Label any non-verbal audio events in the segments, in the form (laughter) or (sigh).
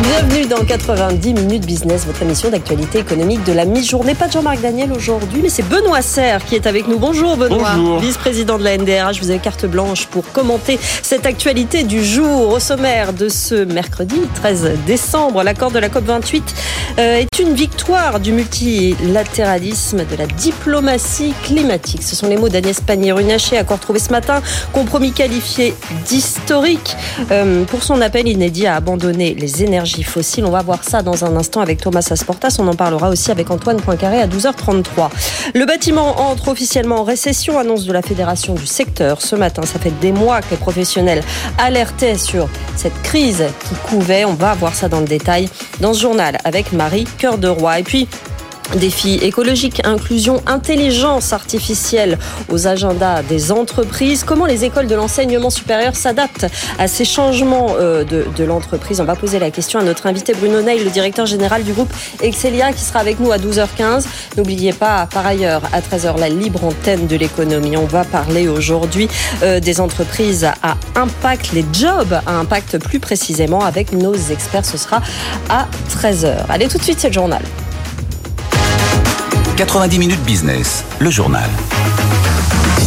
Bienvenue dans 90 minutes business, votre émission d'actualité économique de la mi-journée. Pas de Jean-Marc Daniel aujourd'hui, mais c'est Benoît Serre qui est avec nous. Bonjour Benoît, vice-président de la NDRH. Vous avez carte blanche pour commenter cette actualité du jour. Au sommaire de ce mercredi 13 décembre, l'accord de la COP28 euh, est une victoire du multilatéralisme, de la diplomatie climatique. Ce sont les mots d'Agnès Pannier-Runacher, accord trouvé ce matin, compromis qualifié d'historique euh, pour son appel inédit à abandonner les énergies fossiles. On va voir ça dans un instant avec Thomas Asportas. On en parlera aussi avec Antoine Poincaré à 12h33. Le bâtiment entre officiellement en récession, annonce de la Fédération du secteur. Ce matin, ça fait des mois que les professionnels alertaient sur cette crise qui couvait. On va voir ça dans le détail dans ce journal avec Marie Cœur de Roi. Et puis, Défis écologiques, inclusion, intelligence artificielle aux agendas des entreprises. Comment les écoles de l'enseignement supérieur s'adaptent à ces changements euh, de, l'entreprise? On va poser la question à notre invité Bruno Ney, le directeur général du groupe Excelia, qui sera avec nous à 12h15. N'oubliez pas, par ailleurs, à 13h, la libre antenne de l'économie. On va parler aujourd'hui euh, des entreprises à impact, les jobs à impact plus précisément avec nos experts. Ce sera à 13h. Allez, tout de suite, c'est le journal. 90 minutes business, le journal.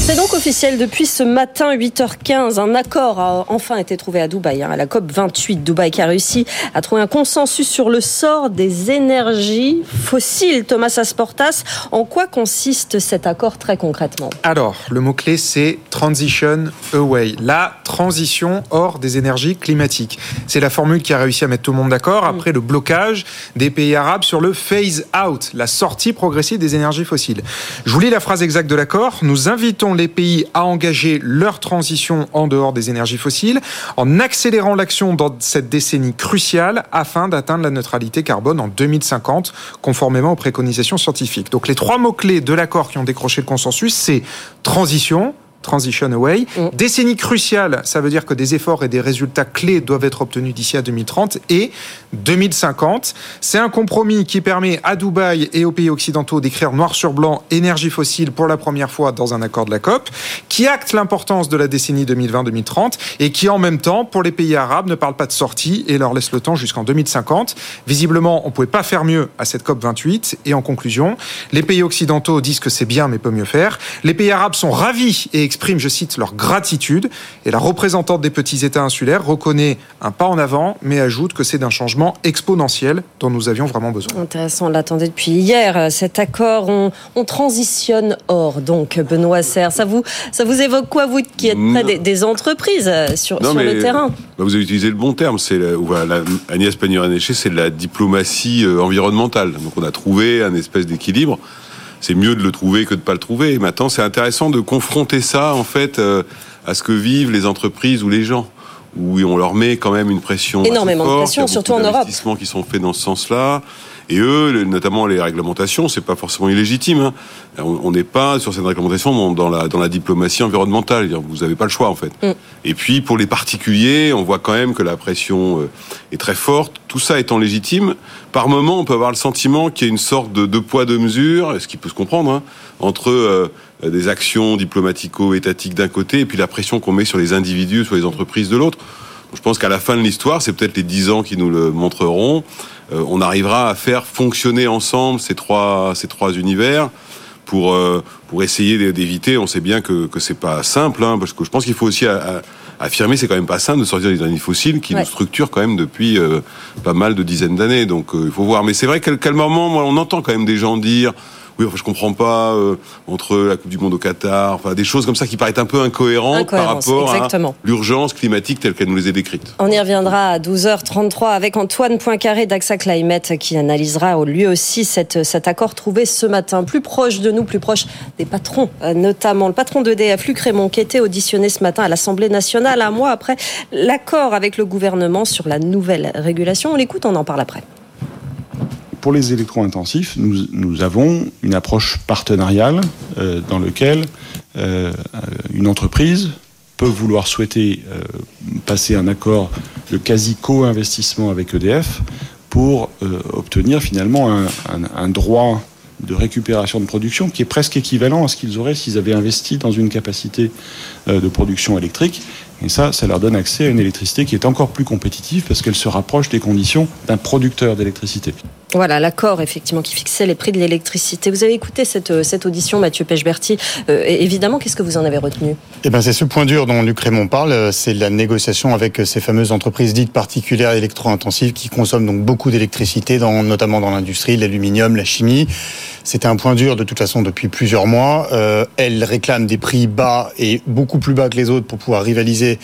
C'est donc officiel depuis ce matin 8h15. Un accord a enfin été trouvé à Dubaï, hein, à la COP 28. Dubaï qui a réussi à trouver un consensus sur le sort des énergies fossiles. Thomas Asportas, en quoi consiste cet accord très concrètement? Alors, le mot-clé c'est transition away, la transition hors des énergies climatiques. C'est la formule qui a réussi à mettre tout le monde d'accord après le blocage des pays arabes sur le phase out, la sortie progressive des énergies fossiles. Je vous lis la phrase exacte de l'accord. Nous invitons les pays à engager leur transition en dehors des énergies fossiles en accélérant l'action dans cette décennie cruciale afin d'atteindre la neutralité carbone en 2050 conformément aux préconisations scientifiques. Donc les trois mots-clés de l'accord qui ont décroché le consensus, c'est transition, Transition Away. Mm. Décennie cruciale, ça veut dire que des efforts et des résultats clés doivent être obtenus d'ici à 2030 et 2050. C'est un compromis qui permet à Dubaï et aux pays occidentaux d'écrire noir sur blanc énergie fossile pour la première fois dans un accord de la COP, qui acte l'importance de la décennie 2020-2030 et qui en même temps, pour les pays arabes, ne parle pas de sortie et leur laisse le temps jusqu'en 2050. Visiblement, on ne pouvait pas faire mieux à cette COP 28. Et en conclusion, les pays occidentaux disent que c'est bien mais peut mieux faire. Les pays arabes sont ravis et expriment, je cite, leur gratitude. Et la représentante des petits États insulaires reconnaît un pas en avant, mais ajoute que c'est d'un changement exponentiel dont nous avions vraiment besoin. Intéressant, on l'attendait depuis hier. Cet accord, on, transitionne hors. Donc, Benoît Serre, ça vous, ça vous évoque quoi, vous qui êtes près des, entreprises euh, sur, le terrain? bah, Vous avez utilisé le bon terme. C'est voilà, Agnès Pannier-Runacher, c'est de la diplomatie euh, environnementale. Donc, on a trouvé un espèce d'équilibre c'est mieux de le trouver que de pas le trouver. Et maintenant, c'est intéressant de confronter ça en fait euh, à ce que vivent les entreprises ou les gens où on leur met quand même une pression énormément de pression, surtout en Europe. qui sont faits dans ce sens-là. Et eux, notamment les réglementations, c'est pas forcément illégitime. Hein. On n'est pas sur cette réglementation dans la, dans la diplomatie environnementale. Vous n'avez pas le choix en fait. Mm. Et puis pour les particuliers, on voit quand même que la pression euh, est très forte. Tout ça étant légitime, par moment, on peut avoir le sentiment qu'il y a une sorte de poids deux mesures, ce qui peut se comprendre, hein, entre euh, des actions diplomatico-étatiques d'un côté et puis la pression qu'on met sur les individus, sur les entreprises de l'autre. Je pense qu'à la fin de l'histoire, c'est peut-être les dix ans qui nous le montreront. Euh, on arrivera à faire fonctionner ensemble ces trois, ces trois univers pour, euh, pour essayer d'éviter. On sait bien que, que c'est pas simple, hein, parce que je pense qu'il faut aussi affirmer, c'est quand même pas simple de sortir des énergies fossiles qui nous structurent quand même depuis euh, pas mal de dizaines d'années. Donc il faut voir. Mais c'est vrai qu'à quel moment, moi, on entend quand même des gens dire oui, enfin, je comprends pas euh, entre la Coupe du Monde au Qatar, enfin des choses comme ça qui paraissent un peu incohérentes par rapport à l'urgence climatique telle qu'elle nous les est décrite. On y reviendra à 12h33 avec Antoine Poincaré d'AXA Climate qui analysera lui aussi cette, cet accord trouvé ce matin, plus proche de nous, plus proche des patrons, euh, notamment le patron d'EDF, Luc Raymond, qui était auditionné ce matin à l'Assemblée nationale, un mois après l'accord avec le gouvernement sur la nouvelle régulation. On l'écoute, on en parle après pour les électro-intensifs, nous, avons une approche partenariale euh, dans laquelle euh, une entreprise peut vouloir souhaiter euh, passer un accord de quasi co-investissement avec EDF pour obtenir finalement un, droit de récupération de production qui est presque équivalent à ce qu'ils auraient s'ils avaient investi dans une capacité de production électrique. Et ça, ça leur donne accès à une électricité qui est encore plus compétitive parce qu'elle se rapproche des conditions d'un producteur d'électricité. Voilà, l'accord effectivement qui fixait les prix de l'électricité. Vous avez écouté cette, euh, audition, Mathieu Pechberti. Euh, évidemment, qu'est-ce que vous en avez retenu? Eh ben, c'est ce point dur dont Luc Raymond parle, euh, c'est la négociation avec ces fameuses entreprises dites particulières électro-intensives qui consomment beaucoup d'électricité, notamment dans l'industrie, l'aluminium, la chimie. C'était un point dur de toute façon depuis plusieurs mois. Euh, elles réclament des prix bas et beaucoup plus bas que les autres pour pouvoir rivaliser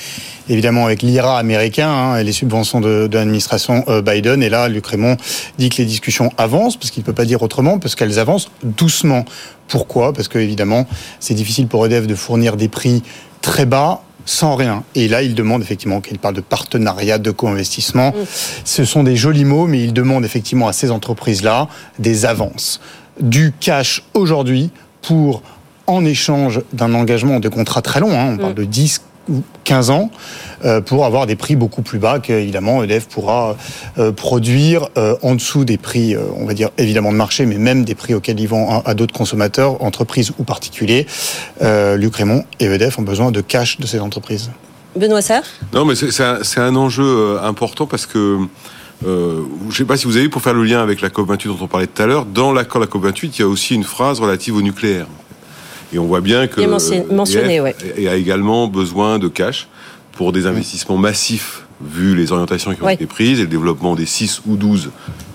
évidemment avec l'IRA américain hein, et les subventions de, de l'administration euh, Biden. Et là, Luc Raymond dit que les discussions avancent, parce qu'il ne peut pas dire autrement, parce qu'elles avancent doucement. Pourquoi? Parce que évidemment, c'est difficile pour EDF de fournir des prix très bas sans rien. Et là, il demande effectivement qu'il parle de partenariat, de co-investissement. Mmh. Ce sont des jolis mots, mais il demande effectivement à ces entreprises-là des avances du cash aujourd'hui pour, en échange d'un engagement de contrat très long, hein, on parle mm. de 10 ou 15 ans, euh, pour avoir des prix beaucoup plus bas qu'évidemment EDF pourra euh, produire euh, en dessous des prix, on va dire évidemment de marché, mais même des prix auxquels ils vont à, d'autres consommateurs, entreprises ou particuliers. Luc Raymond et EDF ont besoin de cash de ces entreprises. Benoît Serre? Non, mais c'est un, un, enjeu important parce que euh, je ne sais pas si vous avez pour faire le lien avec la COP28 dont on parlait tout à l'heure. Dans l'accord de la COP28, il y a aussi une phrase relative au nucléaire. Et on voit bien que mentionné, ouais. a également besoin de cash pour des investissements massifs vu les orientations qui ont été prises et le développement des 6 ou 12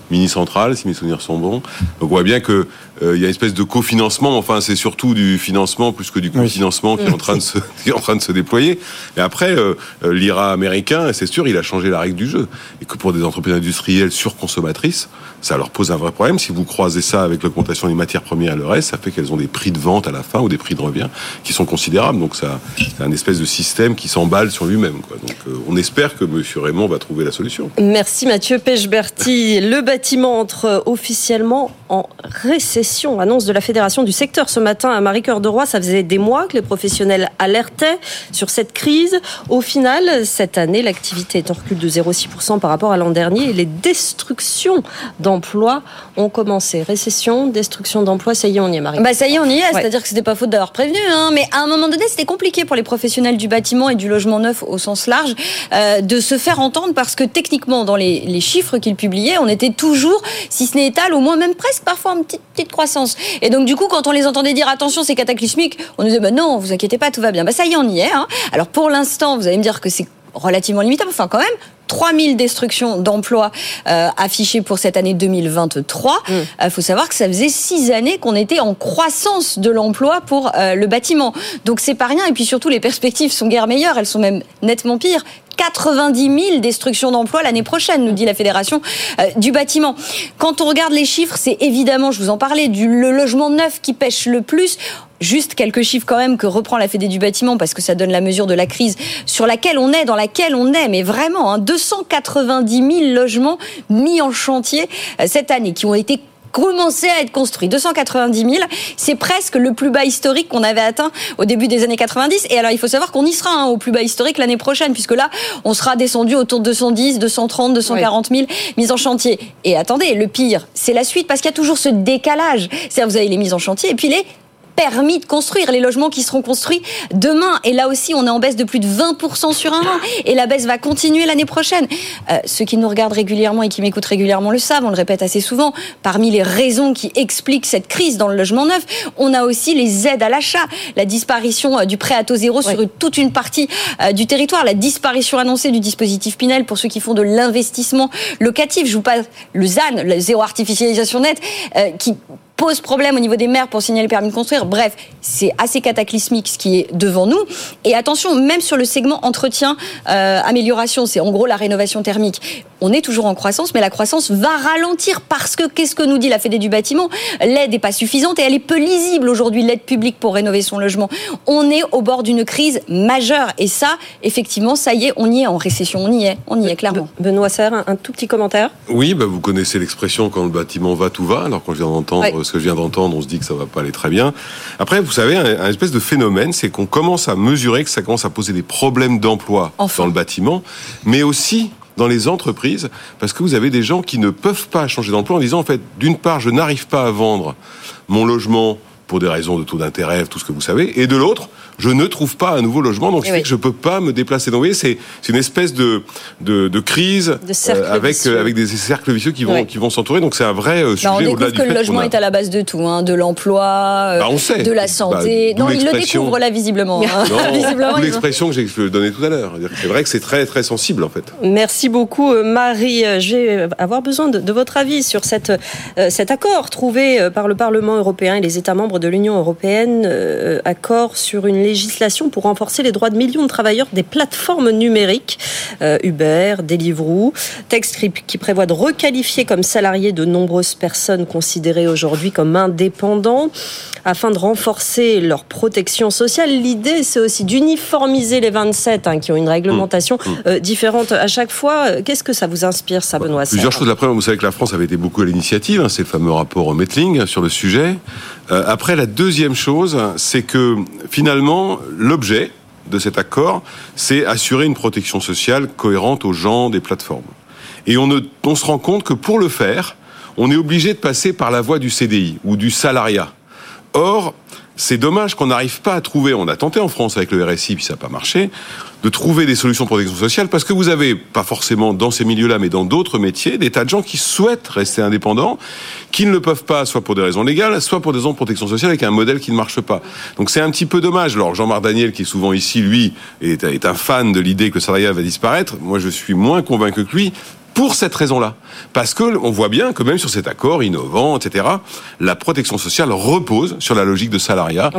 mini-centrales, si mes souvenirs sont bons. Donc on voit bien que euh, il y a une espèce de cofinancement. Enfin, c'est surtout du financement plus que du cofinancement qui est en train de se qui est en train de se déployer. Mais après, euh, euh, l'IRA américain, c'est sûr, il a changé la règle du jeu et que pour des entreprises industrielles surconsommatrices, ça leur pose un vrai problème. Si vous croisez ça avec l'augmentation des matières premières et le reste, ça fait qu'elles ont des prix de vente à la fin ou des prix de revient qui sont considérables. Donc ça, c'est un espèce de système qui s'emballe sur lui-même. Donc on espère que M. Raymond va trouver la solution. Merci Mathieu Pechberti. Le bâtiment entre officiellement en récession annonce de la Fédération du secteur ce matin à Marie-Cœur de Roy. Ça faisait des mois que les professionnels alertaient sur cette crise. Au final, cette année, l'activité est en recul de 0,6% par rapport à l'an dernier et les destructions d'emplois ont commencé. Récession, destruction d'emplois, ça y est, on y est, Marie. Bah ça y est, on y est. C'est-à-dire que c'était pas faute d'avoir prévenu. Hein. Mais à un moment donné, c'était compliqué pour les professionnels du bâtiment et du logement neuf au sens large euh, de se faire entendre parce que techniquement, dans les, les chiffres qu'ils publiaient, on était toujours, si ce n'est étal, au moins même presque parfois une petite, petite croissance. Et donc, du coup, quand on les entendait dire attention, c'est cataclysmique, on nous disait bah non, vous inquiétez pas, tout va bien. Bah ça y est, on y est. Hein. Alors, pour l'instant, vous allez me dire que c'est relativement limitable, enfin quand même, 3000 destructions d'emplois euh, affichées pour cette année 2023. Il mm. euh, faut savoir que ça faisait six années qu'on était en croissance de l'emploi pour euh, le bâtiment. Donc c'est pas rien. Et puis surtout, les perspectives sont guère meilleures. Elles sont même nettement pires. 90 000 destructions d'emplois l'année prochaine, nous dit la Fédération euh, du bâtiment. Quand on regarde les chiffres, c'est évidemment, je vous en parlais, du le logement neuf qui pêche le plus. Juste quelques chiffres quand même que reprend la Fédé du bâtiment parce que ça donne la mesure de la crise sur laquelle on est, dans laquelle on est, mais vraiment, hein, 290 000 logements mis en chantier euh, cette année qui ont été commencé à être construit. 290 000, c'est presque le plus bas historique qu'on avait atteint au début des années 90. Et alors, il faut savoir qu'on y sera hein, au plus bas historique l'année prochaine, puisque là, on sera descendu autour de 210, 230, 240 000 mises en chantier. Et attendez, le pire, c'est la suite, parce qu'il y a toujours ce décalage. C'est-à-dire, vous avez les mises en chantier, et puis les permis de construire, les logements qui seront construits demain. Et là aussi, on est en baisse de plus de 20% sur un an. Et la baisse va continuer l'année prochaine. Euh, ceux qui nous regardent régulièrement et qui m'écoutent régulièrement le savent, on le répète assez souvent. Parmi les raisons qui expliquent cette crise dans le logement neuf, on a aussi les aides à l'achat, la disparition euh, du prêt à taux zéro sur toute une partie euh, du territoire, la disparition annoncée du dispositif Pinel pour ceux qui font de l'investissement locatif. Je vous passe le ZAN, le zéro artificialisation nette, qui pose problème au niveau des maires pour signaler le permis de construire. Bref, c'est assez cataclysmique ce qui est devant nous. Et attention, même sur le segment entretien, euh, amélioration, c'est en gros la rénovation thermique. On est toujours en croissance, mais la croissance va ralentir parce que qu'est-ce que nous dit la Fédé du bâtiment? L'aide n'est pas suffisante et elle est peu lisible aujourd'hui, l'aide publique pour rénover son logement. On est au bord d'une crise majeure et ça, effectivement, ça y est, on y est en récession, on y est, on y est clairement. Benoît Serre, un, tout petit commentaire? Oui, bah vous connaissez l'expression quand le bâtiment va, tout va. Alors quand je viens d'entendre ce que je viens d'entendre, on se dit que ça va pas aller très bien. Après, vous savez, un, espèce de phénomène, c'est qu'on commence à mesurer que ça commence à poser des problèmes d'emploi dans le bâtiment, mais aussi dans les entreprises, parce que vous avez des gens qui ne peuvent pas changer d'emploi en disant, en fait, d'une part, je n'arrive pas à vendre mon logement pour des raisons de taux d'intérêt, tout ce que vous savez, et de l'autre, je ne trouve pas un nouveau logement, donc je ne peux pas me déplacer. Donc vous voyez, c'est une espèce de, de, de crise euh, avec, euh, avec des cercles vicieux qui vont, qui vont s'entourer. Donc c'est un vrai euh, sujet. on découvre que le logement est à la base de tout, hein, de l'emploi, bah, de la santé. Bah, non, il le découvre là visiblement. Hein. (laughs) L'expression que j'ai donnée tout à l'heure. C'est vrai que c'est très très sensible en fait. Merci beaucoup Marie. Je vais avoir besoin de, de votre avis sur cette, cet accord trouvé par le Parlement européen et les États membres de l'Union européenne, accord sur une législation pour renforcer les droits de millions de travailleurs des plateformes numériques, euh, Uber, Deliveroo, texte qui prévoit de requalifier comme salariés de nombreuses personnes considérées aujourd'hui comme indépendants afin de renforcer leur protection sociale. L'idée, c'est aussi d'uniformiser les 27 hein, qui ont une réglementation mmh. Mmh. Euh, différente à chaque fois. Qu'est-ce que ça vous inspire, ça, Benoît Plusieurs choses. Après, vous savez que la France avait été beaucoup à l'initiative, hein, c'est le fameux rapport Metling sur le sujet. Euh, après, la deuxième chose, c'est que finalement, l'objet de cet accord, c'est assurer une protection sociale cohérente aux gens des plateformes. Et on, on se rend compte que pour le faire, on est obligé de passer par la voie du CDI ou du salariat. Or, c'est dommage qu'on n'arrive pas à trouver, on a tenté en France avec le RSI, puis ça n'a pas marché, de trouver des solutions de protection sociale, parce que vous avez, pas forcément dans ces milieux-là, mais dans d'autres métiers, des tas de gens qui souhaitent rester indépendants, qui ne le peuvent pas, soit pour des raisons légales, soit pour des raisons de protection sociale, avec un modèle qui ne marche pas. Donc c'est un petit peu dommage. Alors Jean-Marc Daniel, qui est souvent ici, lui, est, un fan de l'idée que le salariat va disparaître. Moi, je suis moins convaincu que lui pour cette raison-là. Parce que on voit bien que même sur cet accord innovant, etc., la protection sociale repose sur la logique de salariat.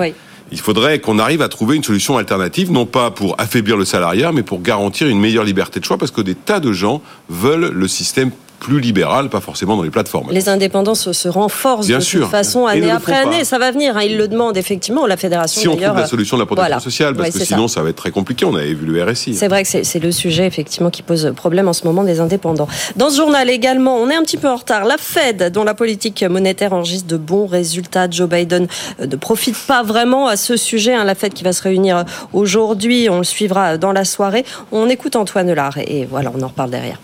Il faudrait qu'on arrive à trouver une solution alternative, non pas pour affaiblir le salariat, mais pour garantir une meilleure liberté de choix, parce que des tas de gens veulent le système plus libéral, pas forcément dans les plateformes. Les indépendants se, renforcent de toute façon année après année. Ça va venir. Hein. Ils le demandent effectivement. La fédération. Si on trouve la solution de la protection sociale, parce que sinon ça. va être très compliqué. On avait vu le RSI. C'est vrai que c'est le sujet effectivement qui pose problème en ce moment des indépendants. Dans ce journal également, on est un petit peu en retard. La Fed, dont la politique monétaire enregistre de bons résultats, Joe Biden euh, ne profite pas vraiment à ce sujet. Hein. La Fed qui va se réunir aujourd'hui, on le suivra dans la soirée. On écoute Antoine Lard et voilà, on en reparle derrière.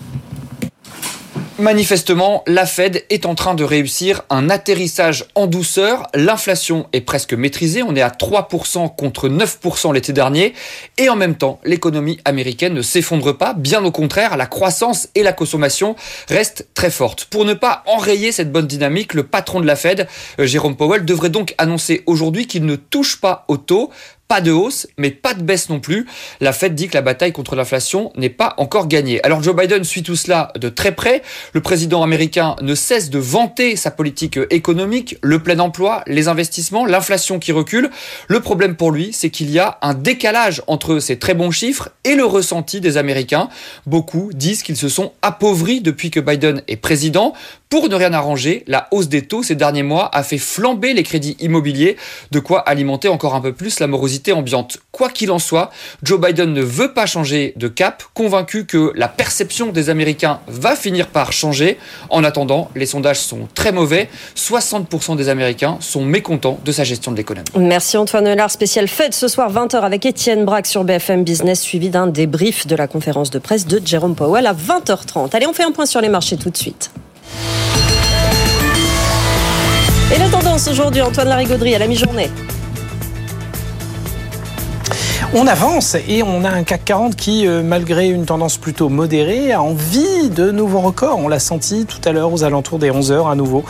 Manifestement, la Fed est en train de réussir un atterrissage en douceur. L'inflation est presque maîtrisée. On est à 3% contre 9% l'été dernier. Et en même temps, l'économie américaine ne s'effondre pas. Bien au contraire, la croissance et la consommation restent très fortes. Pour ne pas enrayer cette bonne dynamique, le patron de la Fed, euh, Jérôme Powell, devrait donc annoncer aujourd'hui qu'il ne touche pas au taux pas de hausse, mais pas de baisse non plus. La Fed dit que la bataille contre l'inflation n'est pas encore gagnée. Alors Joe Biden suit tout cela de très près. Le président américain ne cesse de vanter sa politique économique, le plein emploi, les investissements, l'inflation qui recule. Le problème pour lui, c'est qu'il y a un décalage entre ces très bons chiffres et le ressenti des Américains. Beaucoup disent qu'ils se sont appauvris depuis que Biden est président. Pour ne rien arranger, la hausse des taux ces derniers mois a fait flamber les crédits immobiliers, de quoi alimenter encore un peu plus la morosité ambiante. Quoi qu'il en soit, Joe Biden ne veut pas changer de cap, convaincu que la perception des Américains va finir par changer. En attendant, les sondages sont très mauvais. 60% des Américains sont mécontents de sa gestion de l'économie. Merci Antoine Lard, spécial fête ce soir 20h avec Étienne Braque sur BFM Business, suivi d'un débrief de la conférence de presse de Jérôme Powell à 20h30. Allez, on fait un point sur les marchés tout de suite. Et la tendance aujourd'hui, Antoine Larigauderie à la mi-journée. On avance et on a un CAC 40 qui, euh, malgré une tendance plutôt modérée, a envie de nouveaux records. On l'a senti tout à l'heure aux alentours des 11 heures à nouveau.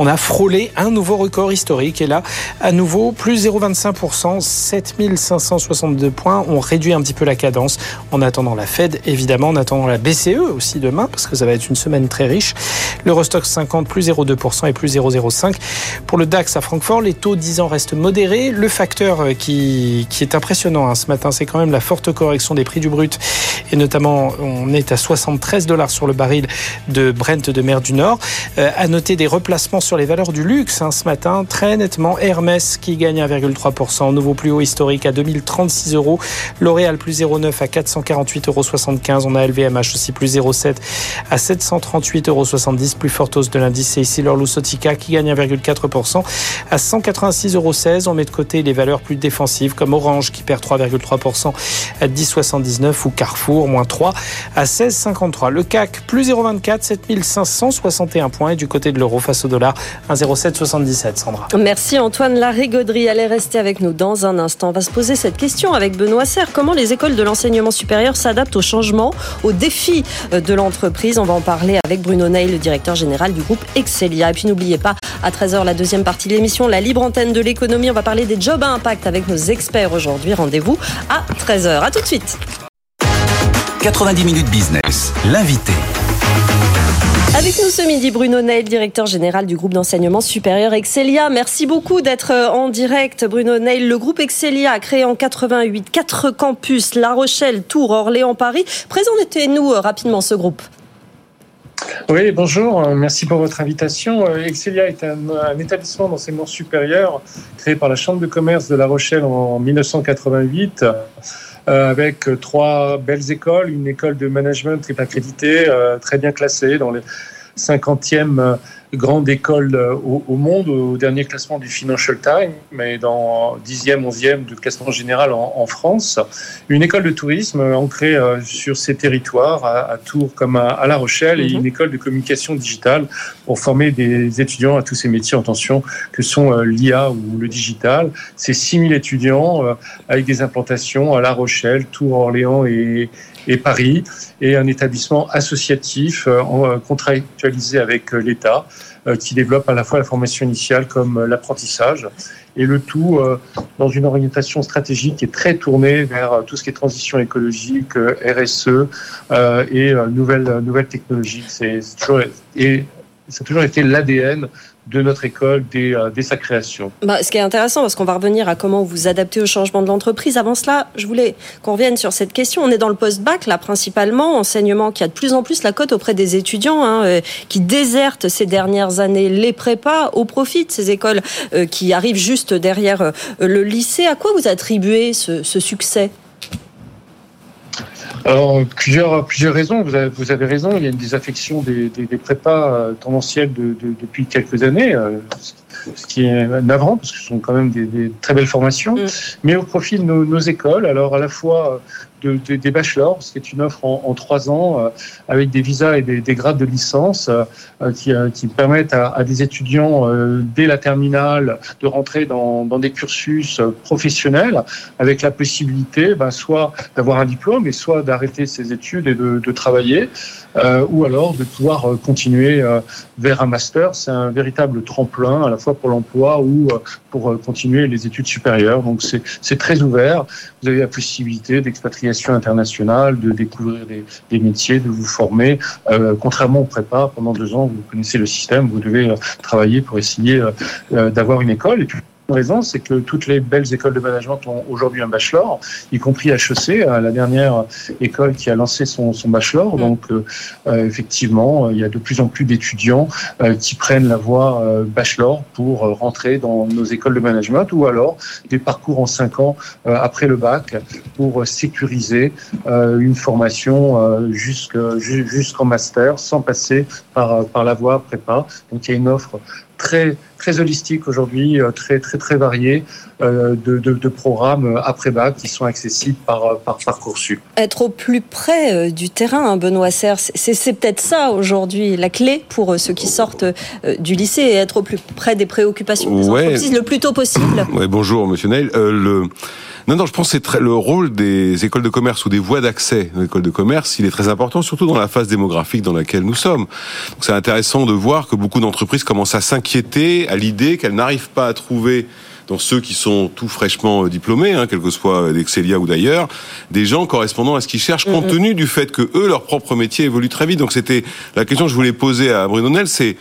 On a frôlé un nouveau record historique et là, à nouveau, plus 0,25%, 7562 points. On réduit un petit peu la cadence en attendant la Fed, évidemment, en attendant la BCE aussi demain, parce que ça va être une semaine très riche. L'Eurostock 50, plus 0,2% et plus 0,05. Pour le DAX à Francfort, les taux 10 ans restent modérés. Le facteur euh, qui, qui est impressionnant, hein, ce matin, c'est quand même la forte correction des prix du brut. Et notamment, on est à 73 dollars sur le baril de Brent de mer du Nord. Euh, à noter des replacements sur les valeurs du luxe hein, ce matin, très nettement. Hermès qui gagne 1,3%, nouveau plus haut historique à 2036 euros. L'Oréal plus 0,9 à 448,75 euros. On a LVMH aussi plus 0,7 à 738,70 euros. Plus forte hausse de l'indice, c'est ici l'Orlusotica qui gagne 1,4% à 186,16 euros. On met de côté les valeurs plus défensives comme Orange qui perd 3, 0,3% à 10,79 ou Carrefour, moins 3 à 16,53. Le CAC, plus 0,24, 7561 points. Et du côté de l'euro face au dollar, 1,0777, Sandra. Merci Antoine Larigauderie. Allez rester avec nous dans un instant. On va se poser cette question avec Benoît Serre. Comment les écoles de l'enseignement supérieur s'adaptent aux changements, aux défis de l'entreprise? On va en parler avec Bruno Ney, le directeur général du groupe Excelia. Et puis n'oubliez pas, à 13h, la deuxième partie de l'émission, la libre antenne de l'économie. On va parler des jobs à impact avec nos experts aujourd'hui. Rendez-vous à 13h. À tout de suite. 90 minutes business. L'invité. Avec nous ce midi, Bruno Neil, directeur général du groupe d'enseignement supérieur Excelia. Merci beaucoup d'être en direct, Bruno Neil. Le groupe Excelia a créé en 88 quatre campus, La Rochelle, Tours, Orléans, Paris. Présentez-nous rapidement ce groupe. Oui, bonjour, merci pour votre invitation. Excelia est un, un établissement d'enseignement supérieur créé par la Chambre de commerce de La Rochelle en 1988 euh, avec trois belles écoles, une école de management qui accréditée, euh, très bien classée dans les 50e grande école au, au, monde, au dernier classement du Financial Times, mais dans 10e, 11e de classement général en, en, France. Une école de tourisme ancrée euh, sur ces territoires, à, à, Tours comme à, à La Rochelle, et une école de communication digitale pour former des étudiants à tous ces métiers en tension que sont euh, l'IA ou le digital. C'est 6000 étudiants euh, avec des implantations à La Rochelle, Tours, Orléans et, et Paris, et un établissement associatif euh, contractualisé avec l'État euh, qui développe à la fois la formation initiale comme euh, l'apprentissage, et le tout dans une orientation stratégique qui est très tournée vers tout ce qui est transition écologique, RSE et nouvelles, nouvelles technologies. C'est toujours, et ça a toujours été l'ADN de notre école dès, euh, sa création. Bah, ce qui est intéressant, parce qu'on va revenir à comment vous adaptez au changement de l'entreprise. Avant cela, je voulais qu'on revienne sur cette question. On est dans le post-bac, là, principalement, enseignement qui a de plus en plus la cote auprès des étudiants, hein, euh, qui désertent ces dernières années les prépas au profit de ces écoles euh, qui arrivent juste derrière le lycée. À quoi vous attribuez ce succès? Alors, plusieurs, plusieurs raisons. Vous avez, vous avez raison, il y a une désaffection des, des, des prépas euh, tendanciels de, de, depuis quelques années, euh, ce qui est navrant, parce que ce sont quand même des, des très belles formations, mmh. mais au profit de nos, nos, écoles, alors à la fois de, de, des bachelors, c'est une offre en, trois ans, euh, avec des visas et des, des grades de licence euh, qui, euh, qui, permettent à, des étudiants, dès la terminale, de rentrer dans, des cursus professionnels, avec la possibilité ben, soit d'avoir un diplôme, et soit d'arrêter ses études et de, de travailler, ou alors de pouvoir continuer vers un master. C'est un véritable tremplin, à la fois pour l'emploi ou pour continuer les études supérieures. Donc c'est très ouvert. Vous avez la possibilité d'expatriation internationale, de découvrir des, des, métiers, de vous former. Euh, contrairement au prépa, pendant deux ans, vous connaissez le système, vous devez euh, travailler pour essayer euh, d'avoir une école. Et puis, raison, c'est que toutes les belles écoles de management ont aujourd'hui un bachelor, y compris HEC, la dernière école qui a lancé son, son bachelor. Donc, euh, effectivement, il y a de plus en plus d'étudiants euh, qui prennent la voie euh, bachelor pour rentrer dans nos écoles de management ou alors des parcours en cinq ans après le bac pour sécuriser une formation jusqu'en master sans passer par, par la voie prépa. Donc, il y a une offre très très holistique aujourd'hui, très très très varié euh, de, de, de, programmes après-bac qui sont accessibles par, par Parcoursup. Être au plus près euh, du terrain, hein, Benoît Serre, c'est peut-être ça aujourd'hui la clé pour ceux qui sortent euh, du lycée et être au plus près des préoccupations des ouais. entreprises le plus tôt possible. (coughs) Ouais, bonjour Monsieur Neil. Euh, le... Non, non, je pense que c'est le rôle des écoles de commerce ou des voies d'accès aux écoles de commerce, il est très important, surtout dans la phase démographique dans laquelle nous sommes. C'est intéressant de voir que beaucoup d'entreprises commencent à s'inquiéter à l'idée qu'elles n'arrivent pas à trouver dans ceux qui sont tout fraîchement diplômés, hein, quel que soit d'Excelia ou d'ailleurs, des gens correspondant à ce qu'ils cherchent, compte tenu du fait que eux, leur propre métier évolue très vite. Donc c'était la question que je voulais poser à Bruno Nel, c'est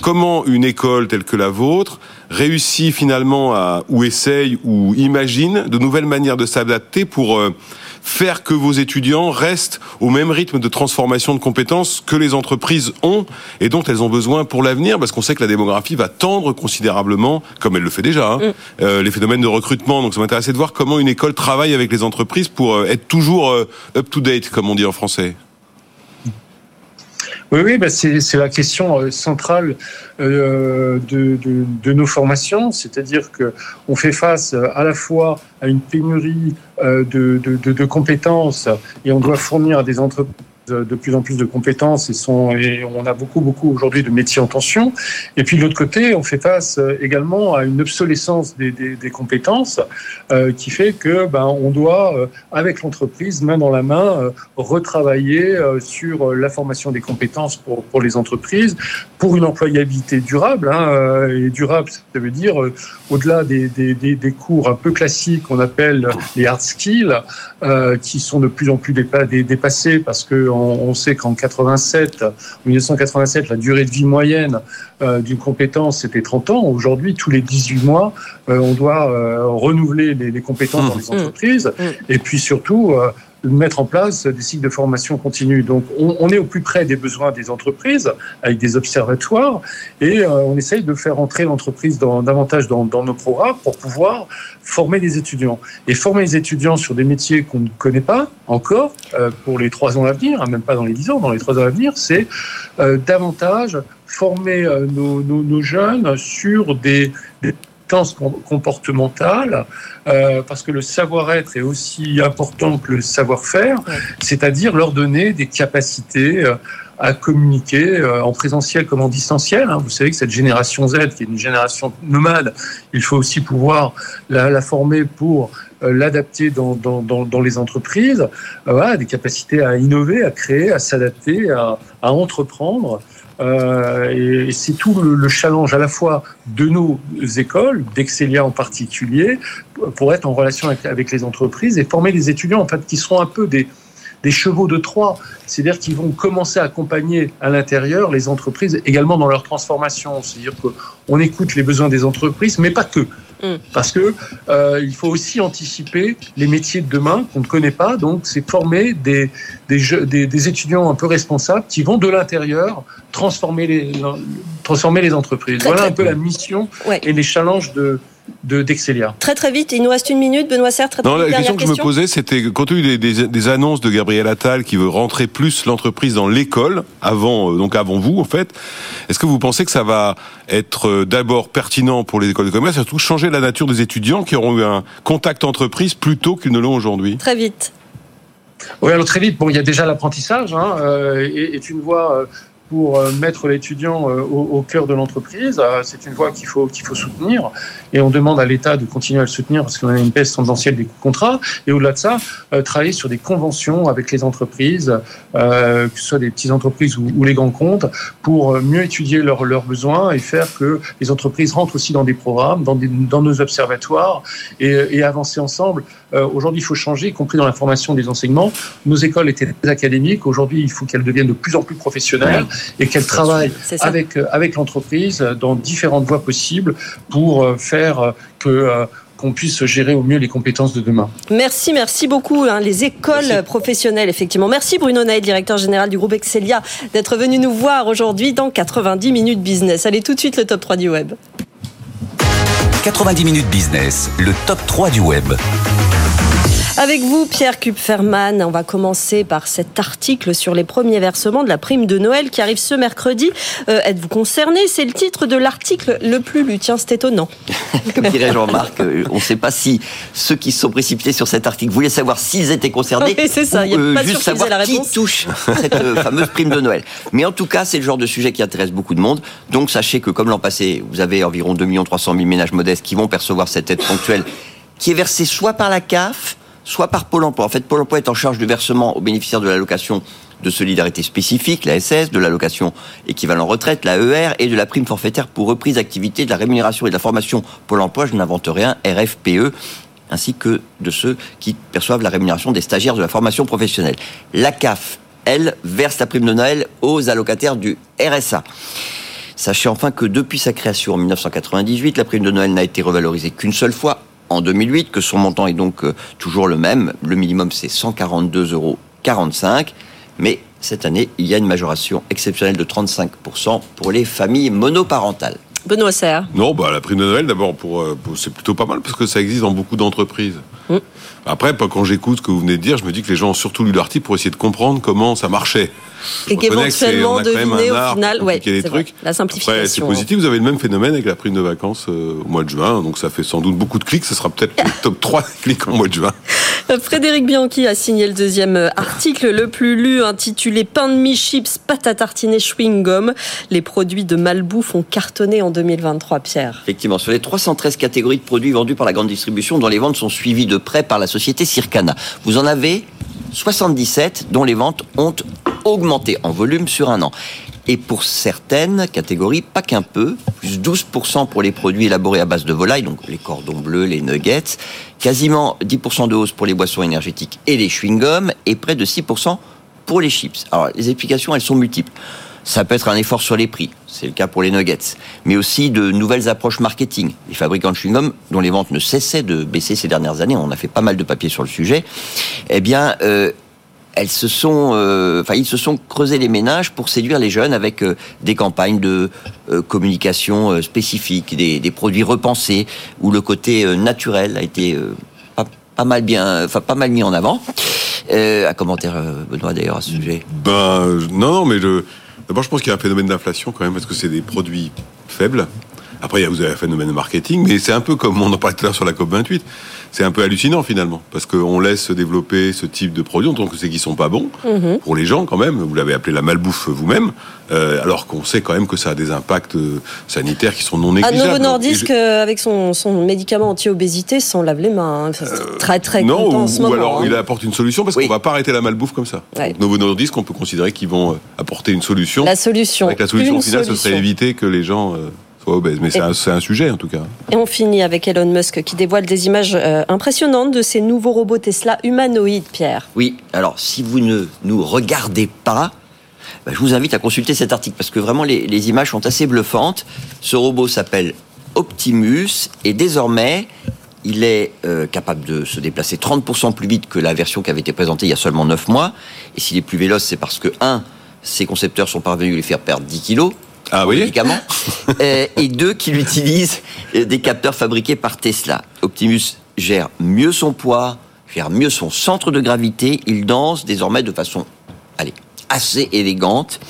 comment une école telle que la vôtre réussit finalement à, ou essaye, ou imagine de nouvelles manières de s'adapter pour euh, faire que vos étudiants restent au même rythme de transformation de compétences que les entreprises ont et dont elles ont besoin pour l'avenir, parce qu'on sait que la démographie va tendre considérablement, comme elle le fait déjà, hein, mm. euh, les phénomènes de recrutement. Donc ça m'intéressait de voir comment une école travaille avec les entreprises pour euh, être toujours euh, up-to-date, comme on dit en français. Oui, oui, bah c'est la question euh, centrale euh, de, nos formations, c'est-à-dire que on fait face à la fois à une pénurie euh, de, compétences et on doit fournir à des entreprises de plus en plus de compétences et, sont, et on a beaucoup, beaucoup aujourd'hui de métiers en tension. Et puis de l'autre côté, on fait face euh, également à une obsolescence des, des, compétences euh, qui fait que ben, on doit, euh, avec l'entreprise, main dans la main, retravailler sur la formation des compétences pour, pour les entreprises, pour une employabilité durable. Hein, et durable, ça veut dire, au-delà des, des, des, cours un peu classiques qu'on appelle les hard skills, qui sont de plus en plus dépassés parce que on, sait qu'en 87, 1987, la durée de vie moyenne euh, d'une compétence c'était 30 ans. Aujourd'hui, tous les 18 mois, euh, on doit euh, renouveler les, compétences dans les mmh. entreprises mmh. et puis surtout mettre en place des cycles de formation continue. Donc, on, est au plus près des besoins des entreprises avec des observatoires et on essaye de faire entrer l'entreprise davantage dans, nos programmes pour pouvoir former des étudiants. Et former les étudiants sur des métiers qu'on ne connaît pas encore pour les trois ans à venir, hein, même pas dans les dix ans, dans les trois ans à venir, c'est davantage former euh, nos, jeunes sur des compétences comportementales, euh, parce que le savoir-être est aussi important que le savoir-faire, c'est-à-dire leur donner des capacités euh, à communiquer en présentiel comme en distanciel. Hein. Vous savez que cette génération Z, qui est une génération nomade, il faut aussi pouvoir la, former pour l'adapter dans, dans, les entreprises, voilà, des capacités à innover, à créer, à s'adapter, à, à entreprendre. Euh, et c'est tout le, challenge à la fois de nos écoles, d'Excelia en particulier, pour être en relation avec, les entreprises et former les étudiants en fait qui seront un peu des, des chevaux de Troie, c'est-à-dire qu'ils vont commencer à accompagner à l'intérieur les entreprises également dans leur transformation. C'est-à-dire qu'on écoute les besoins des entreprises, mais pas que. Mm. Parce que euh, il faut aussi anticiper les métiers de demain qu'on ne connaît pas. Donc, c'est former des, des, des, étudiants un peu responsables qui vont de l'intérieur transformer les, transformer les entreprises. voilà un peu la mission et les challenges de, d'Excelia. très très vite, il nous reste une minute, Benoît Serre, très, non, La question que je me posais, c'était compte tenu des, des, annonces de Gabriel Attal qui veut rentrer plus l'entreprise dans l'école, avant, euh, donc avant vous en fait, est-ce que vous pensez que ça va être euh, d'abord pertinent pour les écoles de commerce et surtout changer la nature des étudiants qui auront eu un contact entreprise plus tôt qu'ils ne l'ont aujourd'hui? Très vite. Oui, alors très vite. Bon, il y a déjà l'apprentissage, hein, euh, et, tu une voie pour euh, mettre l'étudiant euh, au, cœur de l'entreprise. Euh, c'est une voie qu'il faut, soutenir et on demande à l'État de continuer à le soutenir parce qu'on a une baisse tendancielle des contrats et au-delà de ça, travailler sur des conventions avec les entreprises, que ce soit des petites entreprises ou, les grands comptes, pour mieux étudier leurs, besoins et faire que les entreprises rentrent aussi dans des programmes, dans, nos observatoires et, et avancer ensemble. Aujourd'hui, il faut changer, y compris dans la formation des enseignements. Nos écoles étaient très académiques. Aujourd'hui, il faut qu'elles deviennent de plus en plus professionnelles et qu'elle travaille avec, euh, avec l'entreprise dans différentes voies possibles pour euh, faire euh, que qu'on puisse gérer au mieux les compétences de demain. Merci, merci beaucoup. Hein, les écoles professionnelles, effectivement. Merci Bruno Naï, directeur général du groupe Excelia, d'être venu nous voir aujourd'hui dans 90 minutes business. Allez tout de suite le top 3 du web. 90 minutes business, le top 3 du web. Avec vous, Pierre Kupferman, on va commencer par cet article sur les premiers versements de la prime de Noël qui arrive ce mercredi. Euh, êtes-vous concerné? C'est le titre de l'article le plus lu. Tiens, c'est étonnant. (laughs) Comme dirait Jean-Marc, euh, on ne sait pas si ceux qui se sont précipités sur cet article voulaient savoir s'ils étaient concernés. Oui, c'est ça. Il y a euh, pas juste savoir la qui touche cette fameuse prime de Noël. Mais en tout cas, c'est le genre de sujet qui intéresse beaucoup de monde. Donc sachez que comme l'an passé, vous avez environ 2 300 000 ménages modestes qui vont percevoir cette aide ponctuelle qui est versée soit par la CAF, soit par Pôle emploi. En fait, Pôle emploi est en charge du versement aux bénéficiaires de l'allocation de solidarité spécifique, la SS, de l'allocation équivalent retraite, la ER, et de la prime forfaitaire pour reprise d'activité, de la rémunération et de la formation Pôle emploi, je n'invente rien, RFPE, ainsi que de ceux qui perçoivent la rémunération des stagiaires de la formation professionnelle. La CAF, elle, verse la prime de Noël aux allocataires du RSA. Sachez enfin que depuis sa création en 1998, la prime de Noël n'a été revalorisée qu'une seule fois, en 2008, que son montant est donc euh, toujours le même. Le minimum, c'est 142,45 euros. Mais cette année, il y a une majoration exceptionnelle de 35% pour les familles monoparentales. Benoît Serre. Non, bah, la prime de Noël, d'abord, pour, euh, pour- c'est plutôt pas mal parce que ça existe dans beaucoup d'entreprises. Mm. Après, quand j'écoute ce que vous venez de dire, je me dis que les gens ont surtout lu l'article pour essayer de comprendre comment ça marchait. Et qu'éventuellement deviner au final, ouais, les c'est vrai. trucs. la Après, c'est simplification. positif, vous avez le même phénomène avec la prime de vacances euh, au mois de juin, donc ça fait sans doute beaucoup de clics, ce sera peut-être le (laughs) top 3 des clics au mois de juin. Frédéric Bianchi a signé le deuxième article le plus lu intitulé Pain de mie, chips, pâte à tartiner, chewing-gum. Les produits de malbouffe ont cartonné en 2023, Pierre. Effectivement, sur les 313 catégories de produits vendus par la grande distribution, dont les ventes sont suivies de près par la société Circana, vous en avez 77 dont les ventes ont augmenté en volume sur un an. Et pour certaines catégories, pas qu'un peu, plus 12% pour les produits élaborés à base de volaille, donc les cordons bleus, les nuggets, quasiment 10% de hausse pour les boissons énergétiques et les chewing-gums, et près de 6% pour les chips. Alors, les explications, elles sont multiples. Ça peut être un effort sur les prix, c'est le cas pour les nuggets, mais aussi de nouvelles approches marketing. Les fabricants de chewing-gum, dont les ventes ne cessaient de baisser ces dernières années, on a fait pas mal de papiers sur le sujet, eh bien, euh, elles se sont, euh, enfin, ils se sont creusés les ménages pour séduire les jeunes avec euh, des campagnes de euh, communication spécifiques, des, produits repensés, où le côté naturel a été pas, mal bien, enfin pas mal mis en avant. Euh, un commentaire, Benoît d'ailleurs à ce sujet. Ben, euh, non, mais je... d'abord, je pense qu'il y a un phénomène d'inflation quand même, parce que c'est des produits faibles. Après, vous avez un phénomène de marketing, mais c'est un peu comme on en parlait tout à l'heure sur la COP28. C'est un peu hallucinant finalement, parce qu'on laisse se développer ce type de produits, on trouve que c'est qu'ils sont pas bons Mhm. pour les gens quand même. Vous l'avez appelé la malbouffe vous-même, euh, alors qu'on sait quand même que ça a des impacts euh, sanitaires qui sont non Ah, négligeables. Novo Et Nordisk, je- euh, avec son, son médicament anti-obésité, s'en lave les mains. hein. Enfin, très, très Euh, non, ou, en ce ou moment. alors hein. il apporte une solution parce qu'on va pas arrêter la malbouffe comme ça. Ouais. Donc, Novo Nordisk, on peut considérer qu'ils vont apporter une solution. La solution. Avec la solution Une finale, ce solution. serait éviter que les gens euh, soient obèses. Mais c'est un, sujet en tout cas. Et on finit avec Elon Musk qui dévoile des images euh, impressionnantes de ces nouveaux robots Tesla humanoïdes, Pierre. Oui, alors si vous ne nous regardez pas, bah, je vous invite à consulter cet article parce que vraiment les, les images sont assez bluffantes. Ce robot s'appelle Optimus et désormais il est euh, capable de se déplacer 30% plus vite que la version qui avait été présentée il y a seulement 9 mois. Et s'il est plus véloce, c'est parce que, un, ses concepteurs sont parvenus à lui faire perdre 10 kilos. Ah oui. (laughs) Euh, et deux, qu'il utilise euh, des capteurs fabriqués par Tesla. Optimus gère mieux son poids, gère mieux son centre de gravité. Il danse désormais de façon, allez, assez élégante.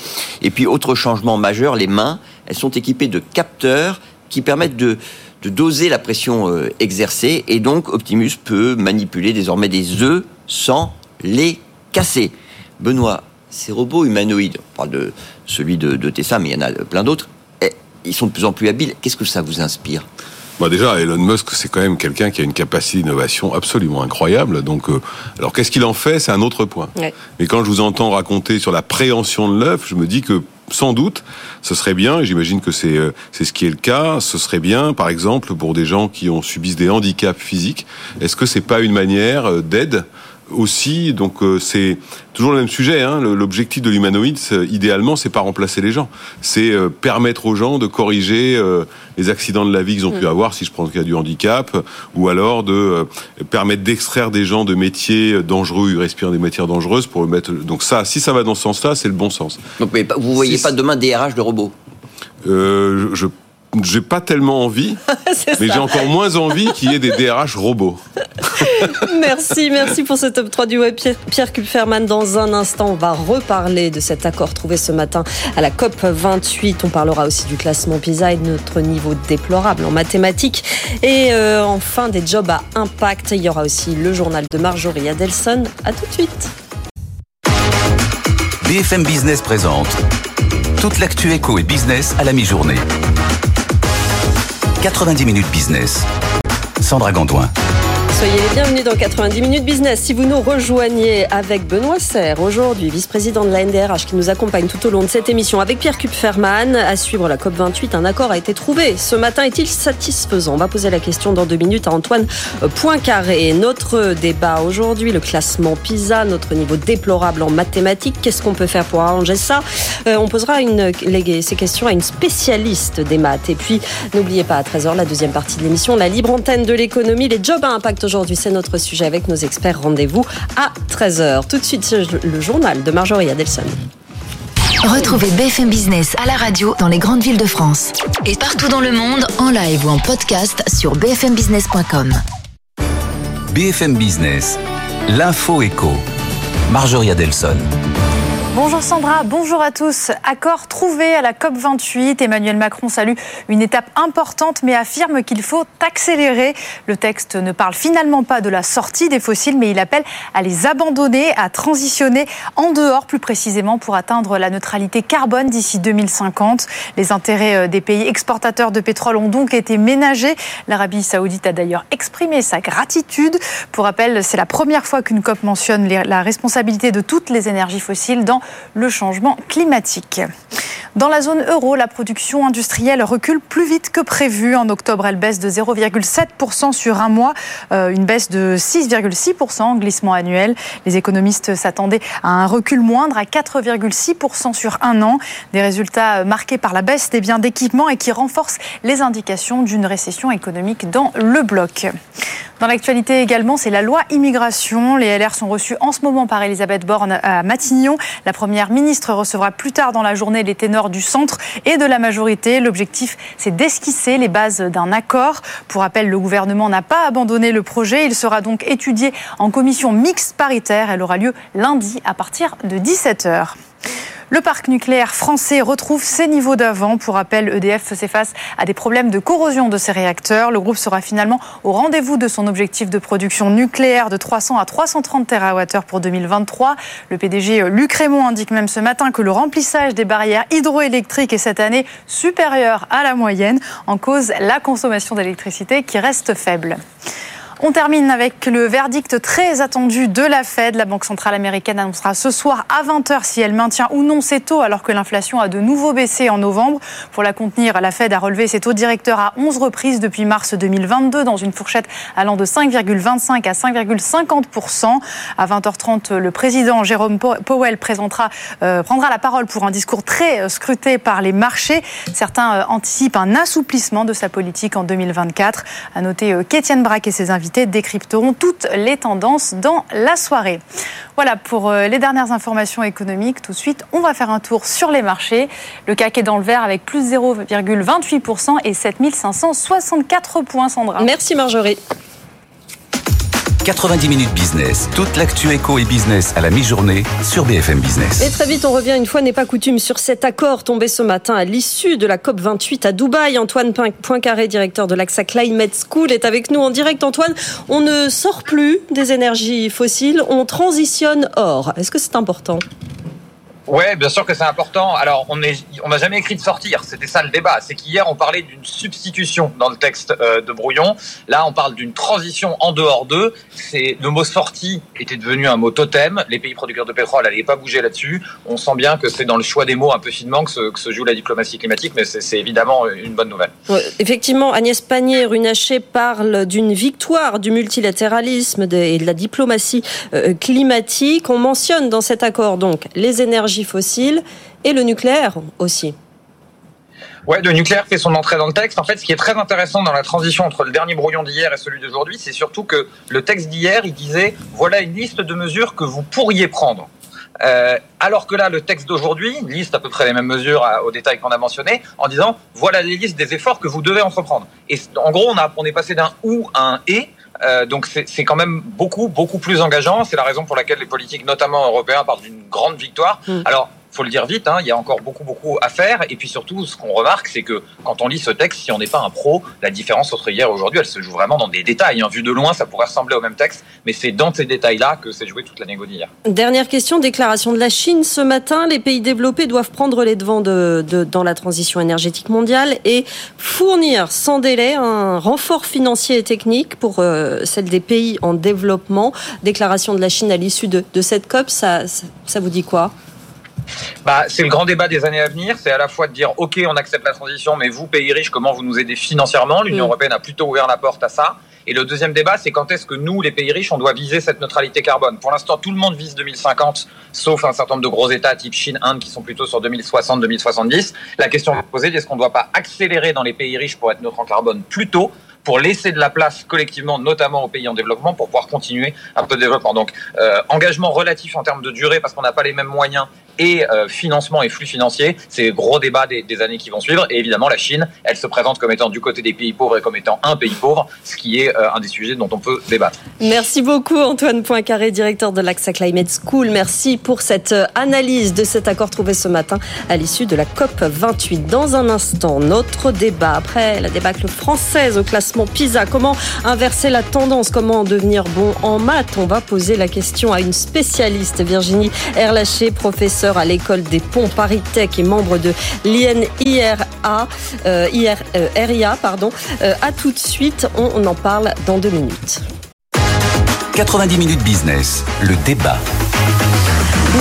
Et puis, autre changement majeur, les mains, elles sont équipées de capteurs qui permettent de, de doser la pression euh, exercée. Et donc, Optimus peut manipuler désormais des œufs sans les casser. Benoît, ces robots humanoïdes, on parle de celui de, de Tesla, mais il y en a plein d'autres, ils sont de plus en plus habiles. Qu'est-ce que ça vous inspire Bon, déjà, Elon Musk, c'est quand même quelqu'un qui a une capacité d'innovation absolument incroyable. Donc, euh, alors qu'est-ce qu'il en fait? C'est un autre point. Ouais. Mais quand je vous entends raconter sur la préhension de l'œuf, je me dis que sans doute, ce serait bien, et j'imagine que c'est euh, c'est ce qui est le cas, ce serait bien, par exemple, pour des gens qui ont subissent des handicaps physiques, est-ce que c'est pas une manière euh, d'aide aussi donc euh, c'est toujours le même sujet hein, l'objectif de l'humanoïde idéalement c'est pas remplacer les gens. C'est euh, permettre aux gens de corriger euh, les accidents de la vie qu'ils ont pu avoir si je prends le cas du handicap ou alors de permettre d'extraire des gens de métiers dangereux ils respirent des matières dangereuses pour mettre donc ça si ça va dans ce sens là c'est le bon sens. Donc, mais Vous voyez Si- pas demain DRH de robots? Je j'ai pas tellement envie (laughs) mais j'ai encore moins envie qu'il y ait des DRH robots (laughs) Merci, merci pour ce top 3 du web. Pierre, Pierre Kupferman, dans un instant, on va reparler de cet accord trouvé ce matin à la COP 28. On parlera aussi du classement PISA et de notre niveau déplorable en mathématiques. Et euh, enfin, des jobs à impact. Il y aura aussi le journal de Marjorie Adelson. À tout de suite. BFM Business présente toute l'actu éco et business à la mi-journée. 90 minutes business. Sandra Gandoin. Soyez les bienvenus dans 90 minutes business. Si vous nous rejoignez avec Benoît Serre, aujourd'hui vice-président de la NDRH qui nous accompagne tout au long de cette émission avec Pierre Kupferman, à suivre la COP28, un accord a été trouvé. Ce matin est-il satisfaisant? On va poser la question dans deux minutes à Antoine Poincaré. Notre débat aujourd'hui, le classement PISA, notre niveau déplorable en mathématiques. Qu'est-ce qu'on peut faire pour arranger ça? Euh, On posera ces questions à une spécialiste des maths. Et puis, n'oubliez pas à 13h, la deuxième partie de l'émission, la libre antenne de l'économie, les jobs à impact aujourd'hui, c'est notre sujet avec nos experts. Rendez-vous à 13h. Tout de suite, c'est le journal de Marjorie Adelson. Retrouvez BFM Business à la radio dans les grandes villes de France. Et partout dans le monde, en live ou en podcast sur bfmbusiness.com. BFM Business, l'info éco. Marjorie Adelson. Bonjour Sandra, bonjour à tous. Accord trouvé à la COP28. Emmanuel Macron salue une étape importante mais affirme qu'il faut accélérer. Le texte ne parle finalement pas de la sortie des fossiles mais il appelle à les abandonner, à transitionner en dehors plus précisément pour atteindre la neutralité carbone d'ici 2050. Les intérêts euh, des pays exportateurs de pétrole ont donc été ménagés. L'Arabie saoudite a d'ailleurs exprimé sa gratitude. Pour rappel, c'est la première fois qu'une COP mentionne la responsabilité de toutes les énergies fossiles dans le changement climatique. Dans la zone euro, la production industrielle recule plus vite que prévu. En octobre, elle baisse de 0,7% sur un mois, euh, une baisse de 6,6% glissement annuel. Les économistes s'attendaient à un recul moindre à 4,6% sur un an. Des résultats marqués par la baisse des biens d'équipement et qui renforcent les indications d'une récession économique dans le bloc. Dans l'actualité également, c'est la loi immigration. Les LR sont reçus en ce moment par Elisabeth Borne à Matignon. Première ministre recevra plus tard dans la journée les ténors du centre et de la majorité. L'objectif, c'est d'esquisser les bases d'un accord. Pour rappel, le gouvernement n'a pas abandonné le projet. Il sera donc étudié en commission mixte paritaire. Elle aura lieu lundi à partir de 17h. Le parc nucléaire français retrouve ses niveaux d'avant. Pour rappel, EDF fait face à des problèmes de corrosion de ses réacteurs. Le groupe sera finalement au rendez-vous de son objectif de production nucléaire de 300 à 330 TWh pour 2023. Le PDG Luc Raymond indique même ce matin que le remplissage des barrières hydroélectriques est cette année supérieur à la moyenne, en cause la consommation d'électricité qui reste faible. On termine avec le verdict très attendu de la Fed. La Banque centrale américaine annoncera ce soir à 20h si elle maintient ou non ses taux alors que l'inflation a de nouveau baissé en novembre. Pour la contenir, la Fed a relevé ses taux directeurs à 11 reprises depuis mars 2022 dans une fourchette allant de 5,25 à 5,50%. À 20h30, le président Jérôme Powell euh, prendra la parole pour un discours très euh, scruté par les marchés. Certains euh, anticipent un assouplissement de sa politique en 2024. À noter qu'Étienne Braque et ses invités décrypteront toutes les tendances dans la soirée. Voilà pour euh, les dernières informations économiques. Tout de suite, on va faire un tour sur les marchés. Le CAC est dans le vert avec plus 0,28% et 7564 points, Sandra. Merci Marjorie. 90 minutes business. Toute l'actu éco et business à la mi-journée sur BFM Business. Et très vite, on revient une fois n'est pas coutume sur cet accord tombé ce matin à l'issue de la COP 28 à Dubaï. Antoine Poincaré, directeur de l'AXA Climate School, est avec nous en direct. Antoine, on ne sort plus des énergies fossiles, on transitionne hors. Est-ce que c'est important? Ouais, bien sûr que c'est important. Alors, on est, on n'a jamais écrit de sortir. C'était ça le débat. C'est qu'hier, on parlait d'une substitution dans le texte euh, de Brouillon. Là, on parle d'une transition en dehors d'eux. Le mot sortie était devenu un mot totem. Les pays producteurs de pétrole n'allaient pas bouger là-dessus. On sent bien que c'est dans le choix des mots un peu finement que se, que se joue la diplomatie climatique, mais c'est évidemment une bonne nouvelle. effectivement, Agnès Pannier-Runacher parle d'une victoire du multilatéralisme et de la diplomatie euh, climatique. On mentionne dans cet accord donc les énergies fossiles et le nucléaire aussi. Ouais, le nucléaire fait son entrée dans le texte. En fait, ce qui est très intéressant dans la transition entre le dernier brouillon d'hier et celui d'aujourd'hui, c'est surtout que le texte d'hier, il disait voilà une liste de mesures que vous pourriez prendre. Euh, alors que là, le texte d'aujourd'hui liste à peu près les mêmes mesures au détail qu'on a mentionné, en disant voilà les listes des efforts que vous devez entreprendre. Et en gros, on est passé d'un ou à un et. Euh, donc c'est quand même beaucoup, beaucoup plus engageant. C'est la raison pour laquelle les politiques, notamment européens, parlent d'une grande victoire. Mm. Alors, faut le dire vite, hein, il y a encore beaucoup, beaucoup à faire. Et puis surtout, ce qu'on remarque, c'est que quand on lit ce texte, si on n'est pas un pro, la différence entre hier et aujourd'hui, elle se joue vraiment dans des détails. Hein. Vu de loin, ça pourrait ressembler au même texte, mais c'est dans ces détails-là que s'est joué toute la négociation d'hier. Dernière question, déclaration de la Chine ce matin. Les pays développés doivent prendre les devants de, dans la transition énergétique mondiale et fournir sans délai un renfort financier et technique pour euh, celle des pays en développement. Déclaration de la Chine à l'issue de, de cette COP, ça, ça vous dit quoi? Bah, c'est le grand débat des années à venir. C'est à la fois de dire, OK, on accepte la transition, mais vous, pays riches, comment vous nous aidez financièrement? L'Union mm. européenne a plutôt ouvert la porte à ça. Et le deuxième débat, c'est quand est-ce que nous, les pays riches, on doit viser cette neutralité carbone? Pour l'instant, tout le monde vise 2050, sauf un certain nombre de gros États type Chine, Inde, qui sont plutôt sur 2060-2070. La question posée, est-ce qu'on ne doit pas accélérer dans les pays riches pour être neutre en carbone plus tôt pour laisser de la place collectivement, notamment aux pays en développement, pour pouvoir continuer un peu de développement? Donc, euh, engagement relatif en termes de durée, parce qu'on n'a pas les mêmes moyens et euh, financement et flux financiers. C'est gros débat des, années qui vont suivre. Et évidemment, la Chine, elle se présente comme étant du côté des pays pauvres et comme étant un pays pauvre, ce qui est euh, un des sujets dont on peut débattre. Merci beaucoup Antoine Poincaré, directeur de l'AXA Climate School. Merci pour cette euh, analyse de cet accord trouvé ce matin à l'issue de la COP 28. Dans un instant, notre débat après la débâcle française au classement PISA. Comment inverser la tendance? Comment devenir bon en maths? On va poser la question à une spécialiste, Virginie Erlaché, professeure à l'école des ponts Paris Tech et membre de l'INIRA, euh, euh. Pardon. Euh, à tout de suite, on, on en parle dans deux minutes. 90 minutes business, le débat.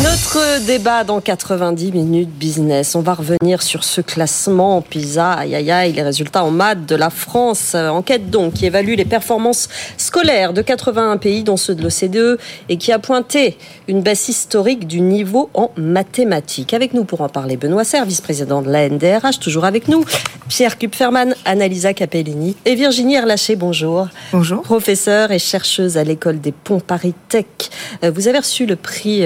Notre débat dans 90 minutes business. On va revenir sur ce classement PISA, aïe aïe aïe, les résultats en maths de la France. Enquête donc qui évalue les performances scolaires de 81 pays, dont ceux de l'OCDE, et qui a pointé une baisse historique du niveau en mathématiques. Avec nous pour en parler, Benoît Serre, vice-président de la NDRH, toujours avec nous. Pierre Kupferman, Annalisa Capellini et Virginie Erlaché, bonjour. Bonjour. Professeure et chercheuse à l'école des ponts Paris Tech. Vous avez reçu le prix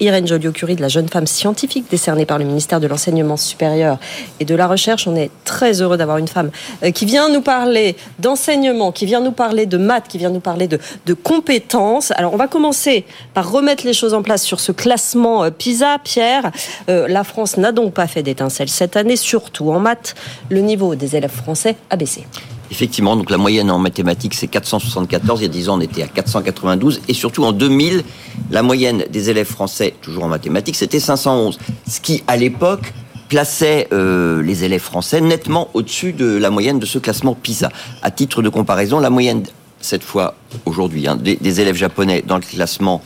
Irène Joliot-Curie de la jeune femme scientifique décernée par le ministère de l'Enseignement supérieur et de la Recherche. On est très heureux d'avoir une femme euh, qui vient nous parler d'enseignement, qui vient nous parler de maths, qui vient nous parler de, compétences. Alors, on va commencer par remettre les choses en place sur ce classement euh, PISA. Pierre, euh, la France n'a donc pas fait d'étincelle cette année, surtout en maths. Le niveau des élèves français a baissé. Effectivement, donc la moyenne en mathématiques, c'est 474. Il y a 10 ans, on était à 492. Et surtout, en 2000, la moyenne des élèves français, toujours en mathématiques, c'était 511. Ce qui, à l'époque, plaçait euh, les élèves français nettement au-dessus de la moyenne de ce classement PISA. À titre de comparaison, la moyenne, cette fois, aujourd'hui, hein, des, des élèves japonais dans le classement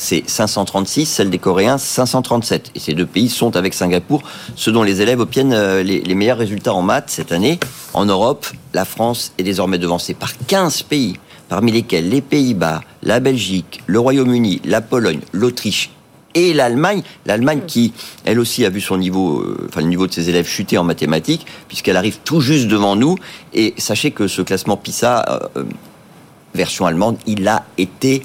c'est 536, celle des Coréens 537. Et ces deux pays sont avec Singapour ceux dont les élèves obtiennent les, les meilleurs résultats en maths cette année. En Europe, la France est désormais devancée par 15 pays, parmi lesquels les Pays-Bas, la Belgique, le Royaume-Uni, la Pologne, l'Autriche et l'Allemagne, l'Allemagne qui, elle aussi, a vu son niveau, euh, enfin le niveau de ses élèves chuter en mathématiques, puisqu'elle arrive tout juste devant nous. Et sachez que ce classement PISA, euh, version allemande, il a été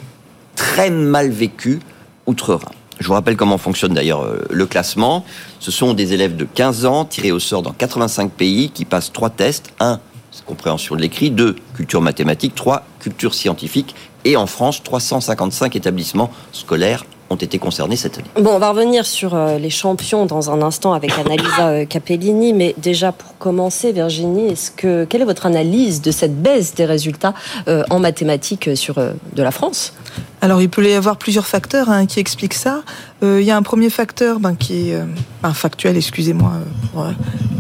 très mal vécu outre-Rhin. Je vous rappelle comment fonctionne d'ailleurs euh, le classement. Ce sont des élèves de 15 ans tirés au sort dans 85 pays qui passent trois tests. Un, compréhension de l'écrit. Deux, culture mathématique. Trois, culture scientifique. Et en France, 355 établissements scolaires ont été concernés cette année. Bon, on va revenir sur euh, les champions dans un instant avec (coughs) Annalisa euh, Capellini, mais déjà pour commencer, Virginie, est-ce que quelle est votre analyse de cette baisse des résultats en mathématiques sur de la France? Alors, il peut y avoir plusieurs facteurs hein, qui expliquent ça. Euh, il y a un premier facteur ben, qui est euh, factuel, excusez-moi pour euh,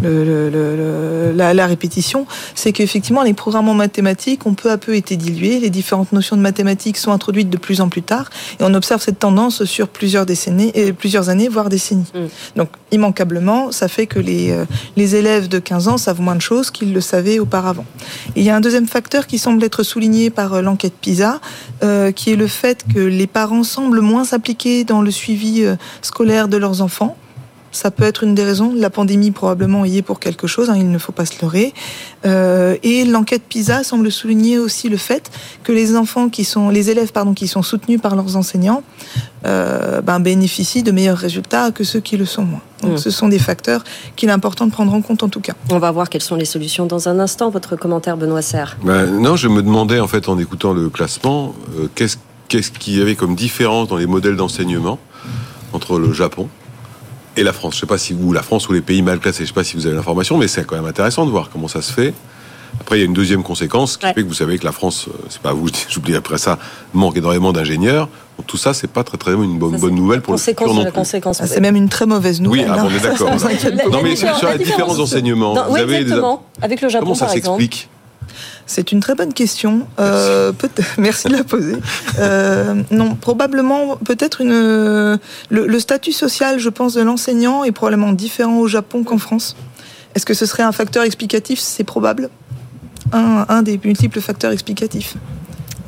le, le, la, la, répétition, c'est qu'effectivement, les programmes en mathématiques ont peu à peu été dilués. Les différentes notions de mathématiques sont introduites de plus en plus tard. Et on observe cette tendance sur plusieurs décennies, et plusieurs années, voire décennies. Mm. Donc, immanquablement, ça fait que les, les élèves de 15 ans savent moins de choses qu'ils le savaient auparavant. Et il y a un deuxième facteur qui semble être souligné par l'enquête PISA, qui est le fait que les parents semblent moins s'impliquer dans le suivi euh, scolaire de leurs enfants. Ça peut être une des raisons. La pandémie probablement y est pour quelque chose, hein, il ne faut pas se leurrer. Euh, et l'enquête PISA semble souligner aussi le fait que les enfants qui sont, les élèves pardon, qui sont soutenus par leurs enseignants, euh, ben, bénéficient de meilleurs résultats que ceux qui le sont moins. Donc, mmh. ce sont des facteurs qu'il est important de prendre en compte en tout cas. On va voir quelles sont les solutions dans un instant. Votre commentaire, Benoît Serre. Ben, non, je me demandais en fait en écoutant le classement, euh, qu'est-ce qu'est-ce qu'il y avait comme différence dans les modèles d'enseignement entre le Japon et la France? Je sais pas si vous, la France ou les pays mal classés, je sais pas si vous avez l'information, mais c'est quand même intéressant de voir comment ça se fait. Après, il y a une deuxième conséquence qui ouais. fait que vous savez que la France, euh, c'est pas vous, (laughs) j'oublie après ça, manque énormément d'ingénieurs. Donc, tout ça, c'est pas très très une bonne, bonne nouvelle pour conséquence le futur non plus. Ah, c'est même une très mauvaise nouvelle. Oui, ah, on est d'accord. non, mais sur la, différence d'enseignement, vous oui, avez exactement. Des... Avec le Japon, comment ça s'explique? C'est une très bonne question. Euh, (laughs) Merci de la poser. Euh, non, probablement, peut-être une. Le, le, statut social, je pense, de l'enseignant est probablement différent au Japon qu'en France. Est-ce que ce serait un facteur explicatif? C'est probable. Un, un, des multiples facteurs explicatifs.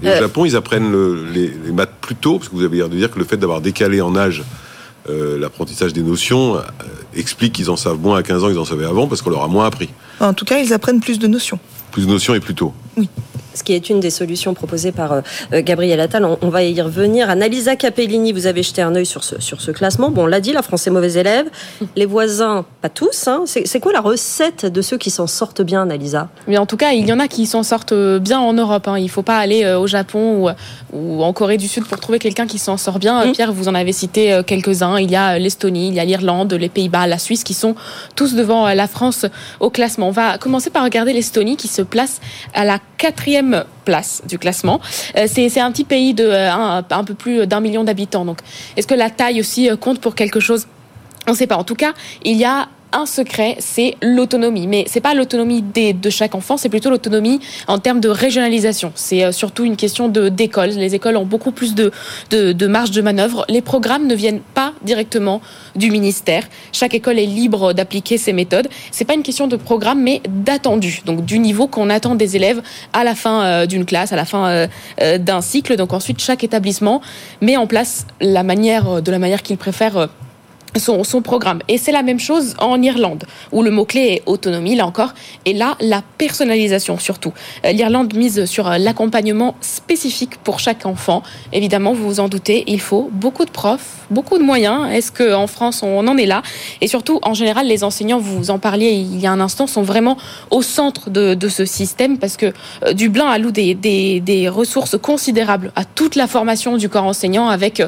Et au euh... Japon, ils apprennent le, les, les, maths plus tôt, parce que vous avez l'air de dire que le fait d'avoir décalé en âge euh, l'apprentissage des notions euh, explique qu'ils en savent moins à 15 ans qu'ils en savaient avant, parce qu'on leur a moins appris. En tout cas, ils apprennent plus de notions plus de notions et plus tôt. Oui. Ce qui est une des solutions proposées par euh, Gabriel Attal. On, va y revenir. Annalisa Capellini, vous avez jeté un œil sur ce, sur ce classement. Bon, on l'a dit, la France est mauvais élève. (laughs) Les voisins, pas tous. Hein. C'est quoi la recette de ceux qui s'en sortent bien, Annalisa? Mais En tout cas, il y en a qui s'en sortent bien en Europe. Hein. Il ne faut pas aller au Japon ou, ou, en Corée du Sud pour trouver quelqu'un qui s'en sort bien. Mmh. Pierre, vous en avez cité quelques-uns. Il y a l'Estonie, il y a l'Irlande, les Pays-Bas, la Suisse qui sont tous devant la France au classement. On va commencer par regarder l'Estonie qui se place à la quatrième place du classement. Euh, c'est un petit pays de euh, un, peu plus d'un million d'habitants. Donc, est-ce que la taille aussi euh, compte pour quelque chose? On ne sait pas. En tout cas, il y a un secret, c'est l'autonomie. Mais c'est pas l'autonomie de chaque enfant, c'est plutôt l'autonomie en termes de régionalisation. C'est euh, surtout une question de d'école. Les écoles ont beaucoup plus de, de, marge de manœuvre. Les programmes ne viennent pas directement du ministère. Chaque école est libre d'appliquer ses méthodes. C'est pas une question de programme, mais d'attendu. Donc du niveau qu'on attend des élèves à la fin euh, d'une classe, à la fin euh, d'un cycle. Donc ensuite, chaque établissement met en place la manière de la manière qu'il préfère son, programme. Et c'est la même chose en Irlande, où le mot-clé est autonomie, là encore, et là, la personnalisation surtout. Euh, L'Irlande mise sur euh, l'accompagnement spécifique pour chaque enfant. Évidemment, vous vous en doutez, il faut beaucoup de profs, beaucoup de moyens. Est-ce qu'en France, on en est là? Et surtout, en général, les enseignants, vous en parliez il y a un instant, sont vraiment au centre de, de ce système, parce que euh, Dublin alloue des, des, des, ressources considérables à toute la formation du corps enseignant, avec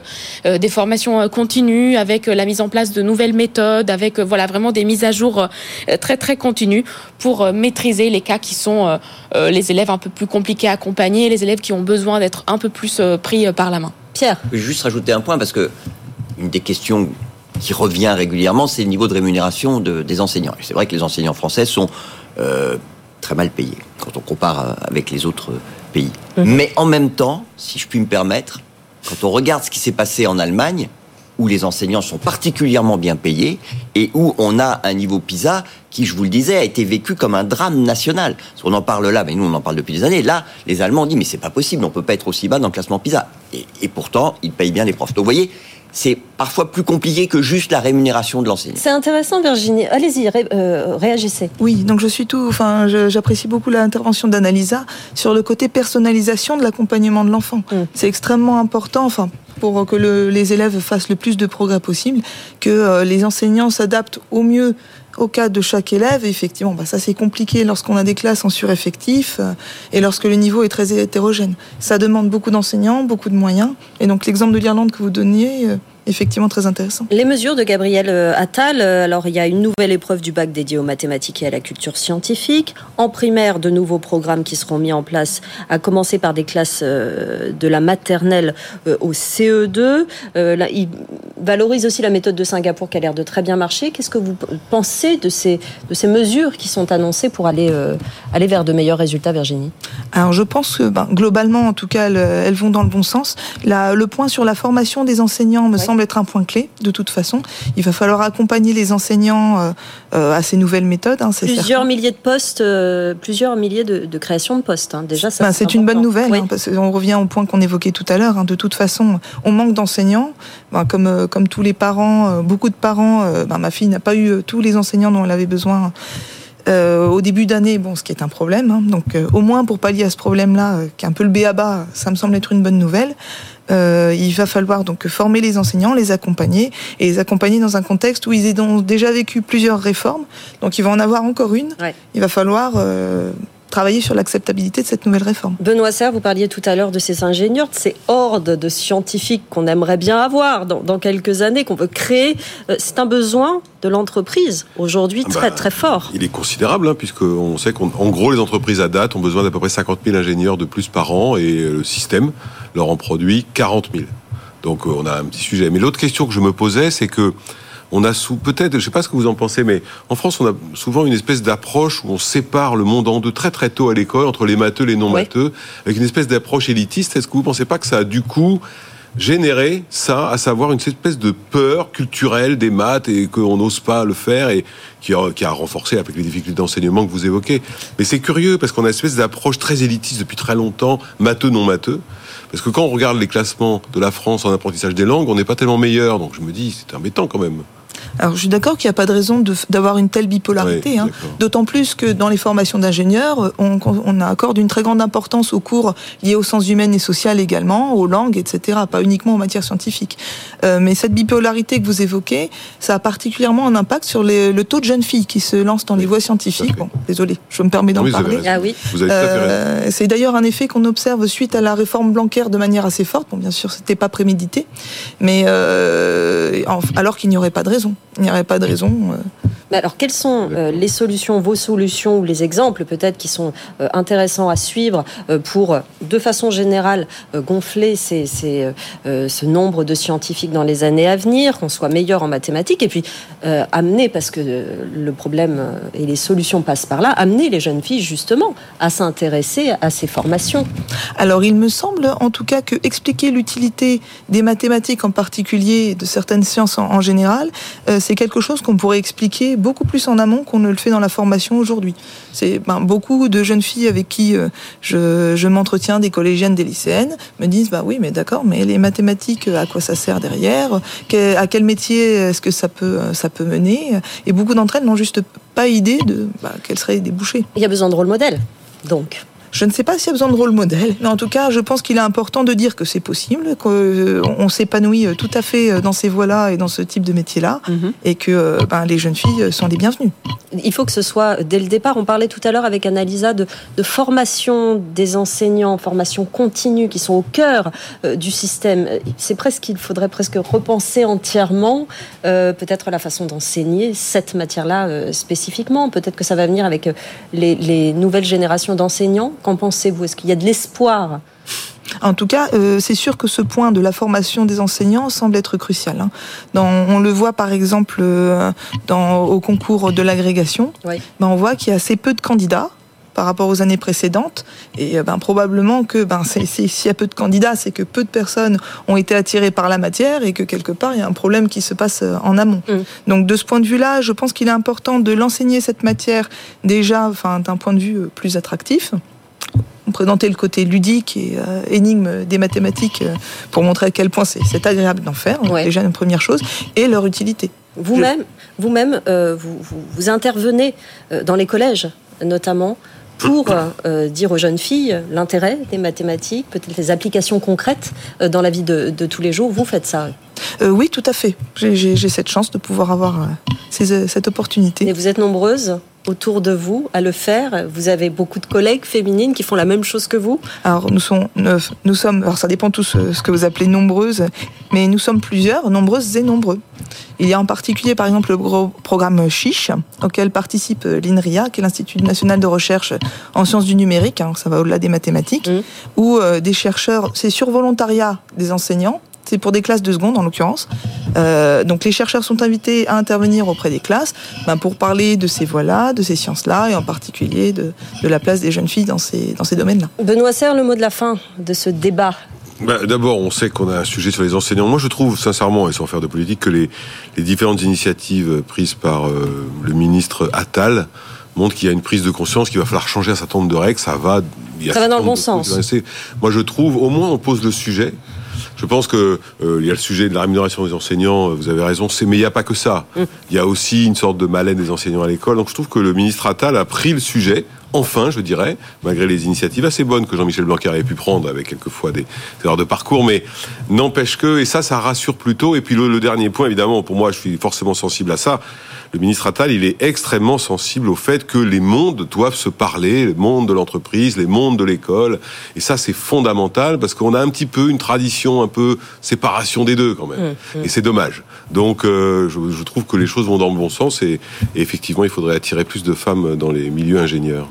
des formations continues, avec la mise en place de nouvelles méthodes, avec euh, voilà vraiment des mises à jour euh, très très continues pour euh, maîtriser les cas qui sont les élèves un peu plus compliqués à accompagner, les élèves qui ont besoin d'être un peu plus pris par la main. Pierre. Je vais juste rajouter un point parce que une des questions qui revient régulièrement, c'est le niveau de rémunération des enseignants. Et c'est vrai que les enseignants français sont très mal payés quand on compare avec les autres pays. Mhm. Mais en même temps, si je puis me permettre, quand on regarde ce qui s'est passé en Allemagne, où les enseignants sont particulièrement bien payés et où on a un niveau PISA qui, je vous le disais, a été vécu comme un drame national. Qu'on en parle là, mais nous on en parle depuis des années. Là, les Allemands ont dit mais c'est pas possible, on peut pas être aussi bas dans le classement PISA. Et, et pourtant, ils payent bien les profs. Donc vous voyez, c'est parfois plus compliqué que juste la rémunération de l'enseignant. C'est intéressant, Virginie. Allez-y, euh, réagissez. Oui, donc je suis tout. Enfin, j'apprécie beaucoup l'intervention d'Annalisa sur le côté personnalisation de l'accompagnement de l'enfant. Mm. C'est extrêmement important. Enfin, pour que les élèves fassent le plus de progrès possible, que euh, les enseignants s'adaptent au mieux au cas de chaque élève. effectivement, bah, ça c'est compliqué lorsqu'on a des classes en sureffectif euh, et lorsque le niveau est très hétérogène. Ça demande beaucoup d'enseignants, beaucoup de moyens. Et donc l'exemple de l'Irlande que vous donniez, euh, effectivement très intéressant. Les mesures de Gabriel euh, Attal, euh, alors il y a une nouvelle épreuve du bac dédiée aux mathématiques et à la culture scientifique. En primaire, de nouveaux programmes qui seront mis en place, à commencer par des classes euh, de la maternelle au CE2. Il valorise aussi la méthode de Singapour qui a l'air de très bien marcher. Qu'est-ce que vous pensez de ces, de ces mesures qui sont annoncées pour aller, aller vers de meilleurs résultats, Virginie? Alors je pense que ben, globalement, en tout cas, elles, vont dans le bon sens. le point sur la formation des enseignants me semble être un point clé, de toute façon. Il va falloir accompagner les enseignants euh, euh, à ces nouvelles méthodes. Hein, plusieurs milliers de postes, euh, plusieurs milliers de, de créations de postes. Hein. Déjà. Ben, c'est une bonne nouvelle, hein, parce qu'on revient au point qu'on évoquait tout à l'heure. De toute façon, on manque d'enseignants. Ben, comme, comme tous les parents, beaucoup de parents, ben, ma fille n'a pas eu tous les enseignants dont elle avait besoin. au début d'année, bon, ce qui est un problème. donc, au moins pour pallier à ce problème-là, qui est un peu le B à bas, ça me semble être une bonne nouvelle. Euh, il va falloir donc former les enseignants, les accompagner et les accompagner dans un contexte où ils ont déjà vécu plusieurs réformes. Donc il va en avoir encore une. Il va falloir euh, travailler sur l'acceptabilité de cette nouvelle réforme. Benoît Serre, vous parliez tout à l'heure de ces ingénieurs, de ces hordes de scientifiques qu'on aimerait bien avoir dans, quelques années, qu'on veut créer. Euh, c'est un besoin de l'entreprise aujourd'hui ah très bah, très fort. Il est considérable, hein, puisqu'on sait qu'en gros, les entreprises à date ont besoin d'à peu près 50 000 ingénieurs de plus par an et le système leur en produit 40 000. Donc euh, on a un petit sujet. Mais l'autre question que je me posais, c'est que on a sous peut-être, je sais pas ce que vous en pensez, mais en France, on a souvent une espèce d'approche où on sépare le monde en deux très très tôt à l'école entre les matheux et les non matheux, avec une espèce d'approche élitiste. Est-ce que vous pensez pas que ça a du coup généré ça, à savoir une espèce de peur culturelle des maths et qu'on n'ose pas le faire et qui a, qui a, renforcé avec les difficultés d'enseignement que vous évoquez? Mais c'est curieux parce qu'on a une espèce d'approche très élitiste depuis très longtemps, matheux non matheux. Parce que quand on regarde les classements de la France en apprentissage des langues, on n'est pas tellement meilleur. Donc je me dis, c'est embêtant quand même. Alors je suis d'accord qu'il n'y a pas de raison d'avoir une telle bipolarité, hein. d'autant plus que dans les formations d'ingénieurs, on, on, accorde une très grande importance aux cours liés aux sciences humaines et sociales également, aux langues, etc., pas uniquement en matière scientifique. Euh, mais cette bipolarité que vous évoquez, ça a particulièrement un impact sur les, le taux de jeunes filles qui se lancent dans les voies scientifiques. Bon, désolé, je me permets d'en parler. Ah oui. Euh, c'est d'ailleurs un effet qu'on observe suite à la réforme Blanquer de manière assez forte. Bon, bien sûr, c'était pas prémédité, mais euh, alors qu'il n'y aurait pas de raison. Il n'y aurait pas de raison. Euh, mais alors, quelles sont euh, les solutions, vos solutions ou les exemples peut-être qui sont euh, intéressants à suivre euh, pour, de façon générale, gonfler ces, ces, ce nombre de scientifiques dans les années à venir, qu'on soit meilleur en mathématiques, et puis amener, parce que le problème et les solutions passent par là, amener les jeunes filles justement à s'intéresser à ces formations. Alors, il me semble en tout cas que expliquer l'utilité des mathématiques en particulier, de certaines sciences en, en général, c'est quelque chose qu'on pourrait expliquer beaucoup plus en amont qu'on ne le fait dans la formation aujourd'hui. C'est ben, beaucoup de jeunes filles avec qui euh, je, m'entretiens, des collégiennes, des lycéennes, me disent bah oui, mais d'accord, mais les mathématiques, à quoi ça sert derrière? À quel métier est-ce que ça peut ça peut mener? Et beaucoup d'entre elles n'ont juste pas idée de bah, quels seraient des débouchés. Il y a besoin de rôle modèle, donc. Je ne sais pas s'il y a besoin de rôle modèle, mais en tout cas, je pense qu'il est important de dire que c'est possible, qu'on euh, s'épanouit euh, tout à fait euh, dans ces voies-là et dans ce type de métier-là, mhm. et que ben, les jeunes filles sont les bienvenues. Il faut que ce soit dès le départ. On parlait tout à l'heure avec Annalisa de, formation des enseignants, formation continue, qui sont au cœur du système. C'est presque qu'il faudrait presque repenser entièrement, peut-être la façon d'enseigner cette matière-là spécifiquement. Peut-être que ça va venir avec les nouvelles générations d'enseignants Qu'en pensez-vous? Est-ce qu'il y a de l'espoir? En tout cas, euh, c'est sûr que ce point de la formation des enseignants semble être crucial. Hein. on le voit par exemple euh, dans, au concours de l'agrégation. Ben, on voit qu'il y a assez peu de candidats par rapport aux années précédentes. Et euh, ben, probablement que ben, s'il y a peu de candidats, c'est que peu de personnes ont été attirées par la matière et que quelque part, il y a un problème qui se passe en amont. Mm. Donc de ce point de vue-là, je pense qu'il est important de l'enseigner cette matière déjà d'un point de vue plus attractif présenter le côté ludique et euh, énigme des mathématiques euh, pour montrer à quel point c'est agréable d'en faire, déjà une première chose, et leur utilité. Vous-même, vous-même, euh, vous, vous, intervenez dans les collèges, notamment pour dire aux jeunes filles l'intérêt des mathématiques, peut-être les applications concrètes dans la vie de, de, tous les jours. Vous faites ça Oui, tout à fait. J'ai cette chance de pouvoir avoir cette opportunité. Et vous êtes nombreuses autour de vous à le faire Vous avez beaucoup de collègues féminines qui font la même chose que vous Alors nous sommes, nous sommes, alors ça dépend tous ce que vous appelez nombreuses, mais nous sommes plusieurs, nombreuses et nombreux. Il y a en particulier par exemple le gros programme Chiche auquel participe l'INRIA, qui est l'Institut national de recherche en sciences du numérique, hein, ça va au-delà des mathématiques, mmh. où euh, des chercheurs, c'est sur volontariat des enseignants, c'est pour des classes de seconde en l'occurrence. Euh, donc les chercheurs sont invités à intervenir auprès des classes ben, pour parler de ces voies-là, de ces sciences-là, et en particulier de, la place des jeunes filles dans ces, dans ces domaines-là. Benoît Serre, le mot de la fin de ce débat bah, D'abord, on sait qu'on a un sujet sur les enseignants. Moi, je trouve sincèrement, et sans faire de politique, que les, différentes initiatives prises par euh, le ministre Attal montrent qu'il y a une prise de conscience, qu'il va falloir changer un certain nombre de règles. Ça va, ça va dans le bon sens. Moi, je trouve, au moins, on pose le sujet. Je pense que euh, il y a le sujet de la rémunération des enseignants. Vous avez raison, mais il n'y a pas que ça. Mm. Il y a aussi une sorte de malaise des enseignants à l'école. Donc je trouve que le ministre Attal a pris le sujet enfin, je dirais, malgré les initiatives assez bonnes que Jean-Michel Blanquer avait pu prendre, avec quelquefois des, erreurs de parcours, mais n'empêche que, et ça, ça rassure plutôt. Et puis le, dernier point, évidemment, pour moi, je suis forcément sensible à ça. Le ministre Attal, il est extrêmement sensible au fait que les mondes doivent se parler, le monde de l'entreprise, les mondes de l'école. Et ça, c'est fondamental parce qu'on a un petit peu une tradition, un peu séparation des deux quand même. Mmh, mmh. Et c'est dommage. Donc, euh, je, trouve que les choses vont dans le bon sens et, et effectivement, il faudrait attirer plus de femmes dans les milieux ingénieurs.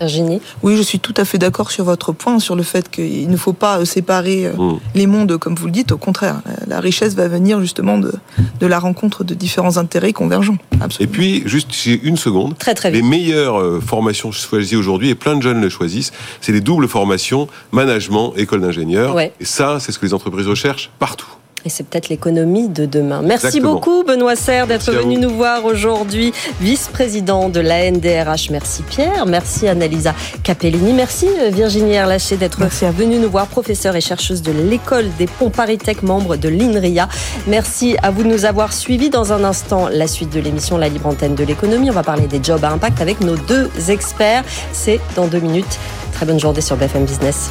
Oui, je suis tout à fait d'accord sur votre point, sur le fait qu'il ne faut pas euh, séparer euh, mm. les mondes, comme vous le dites. Au contraire, la richesse va venir justement de, de la rencontre de différents intérêts convergents. Et puis, juste une seconde. Très, très Les meilleures euh, formations choisies aujourd'hui, et plein de jeunes le choisissent, c'est les doubles formations management, école d'ingénieur. Et ça, c'est ce que les entreprises recherchent partout. Et c'est peut-être l'économie de demain. Merci Exactement. beaucoup, Benoît Serre, d'être venu nous voir aujourd'hui, vice-président de la NDRH. Merci Pierre, merci Annalisa Capellini, merci euh, Virginie Erlaché d'être venue nous voir, professeure et chercheuse de l'école des ponts Paris-Tech, membre de l'INRIA. Merci à vous de nous avoir suivis. Dans un instant, la suite de l'émission La Libre Antenne de l'économie. On va parler des jobs à impact avec nos deux experts. C'est dans deux minutes. Très bonne journée sur BFM Business.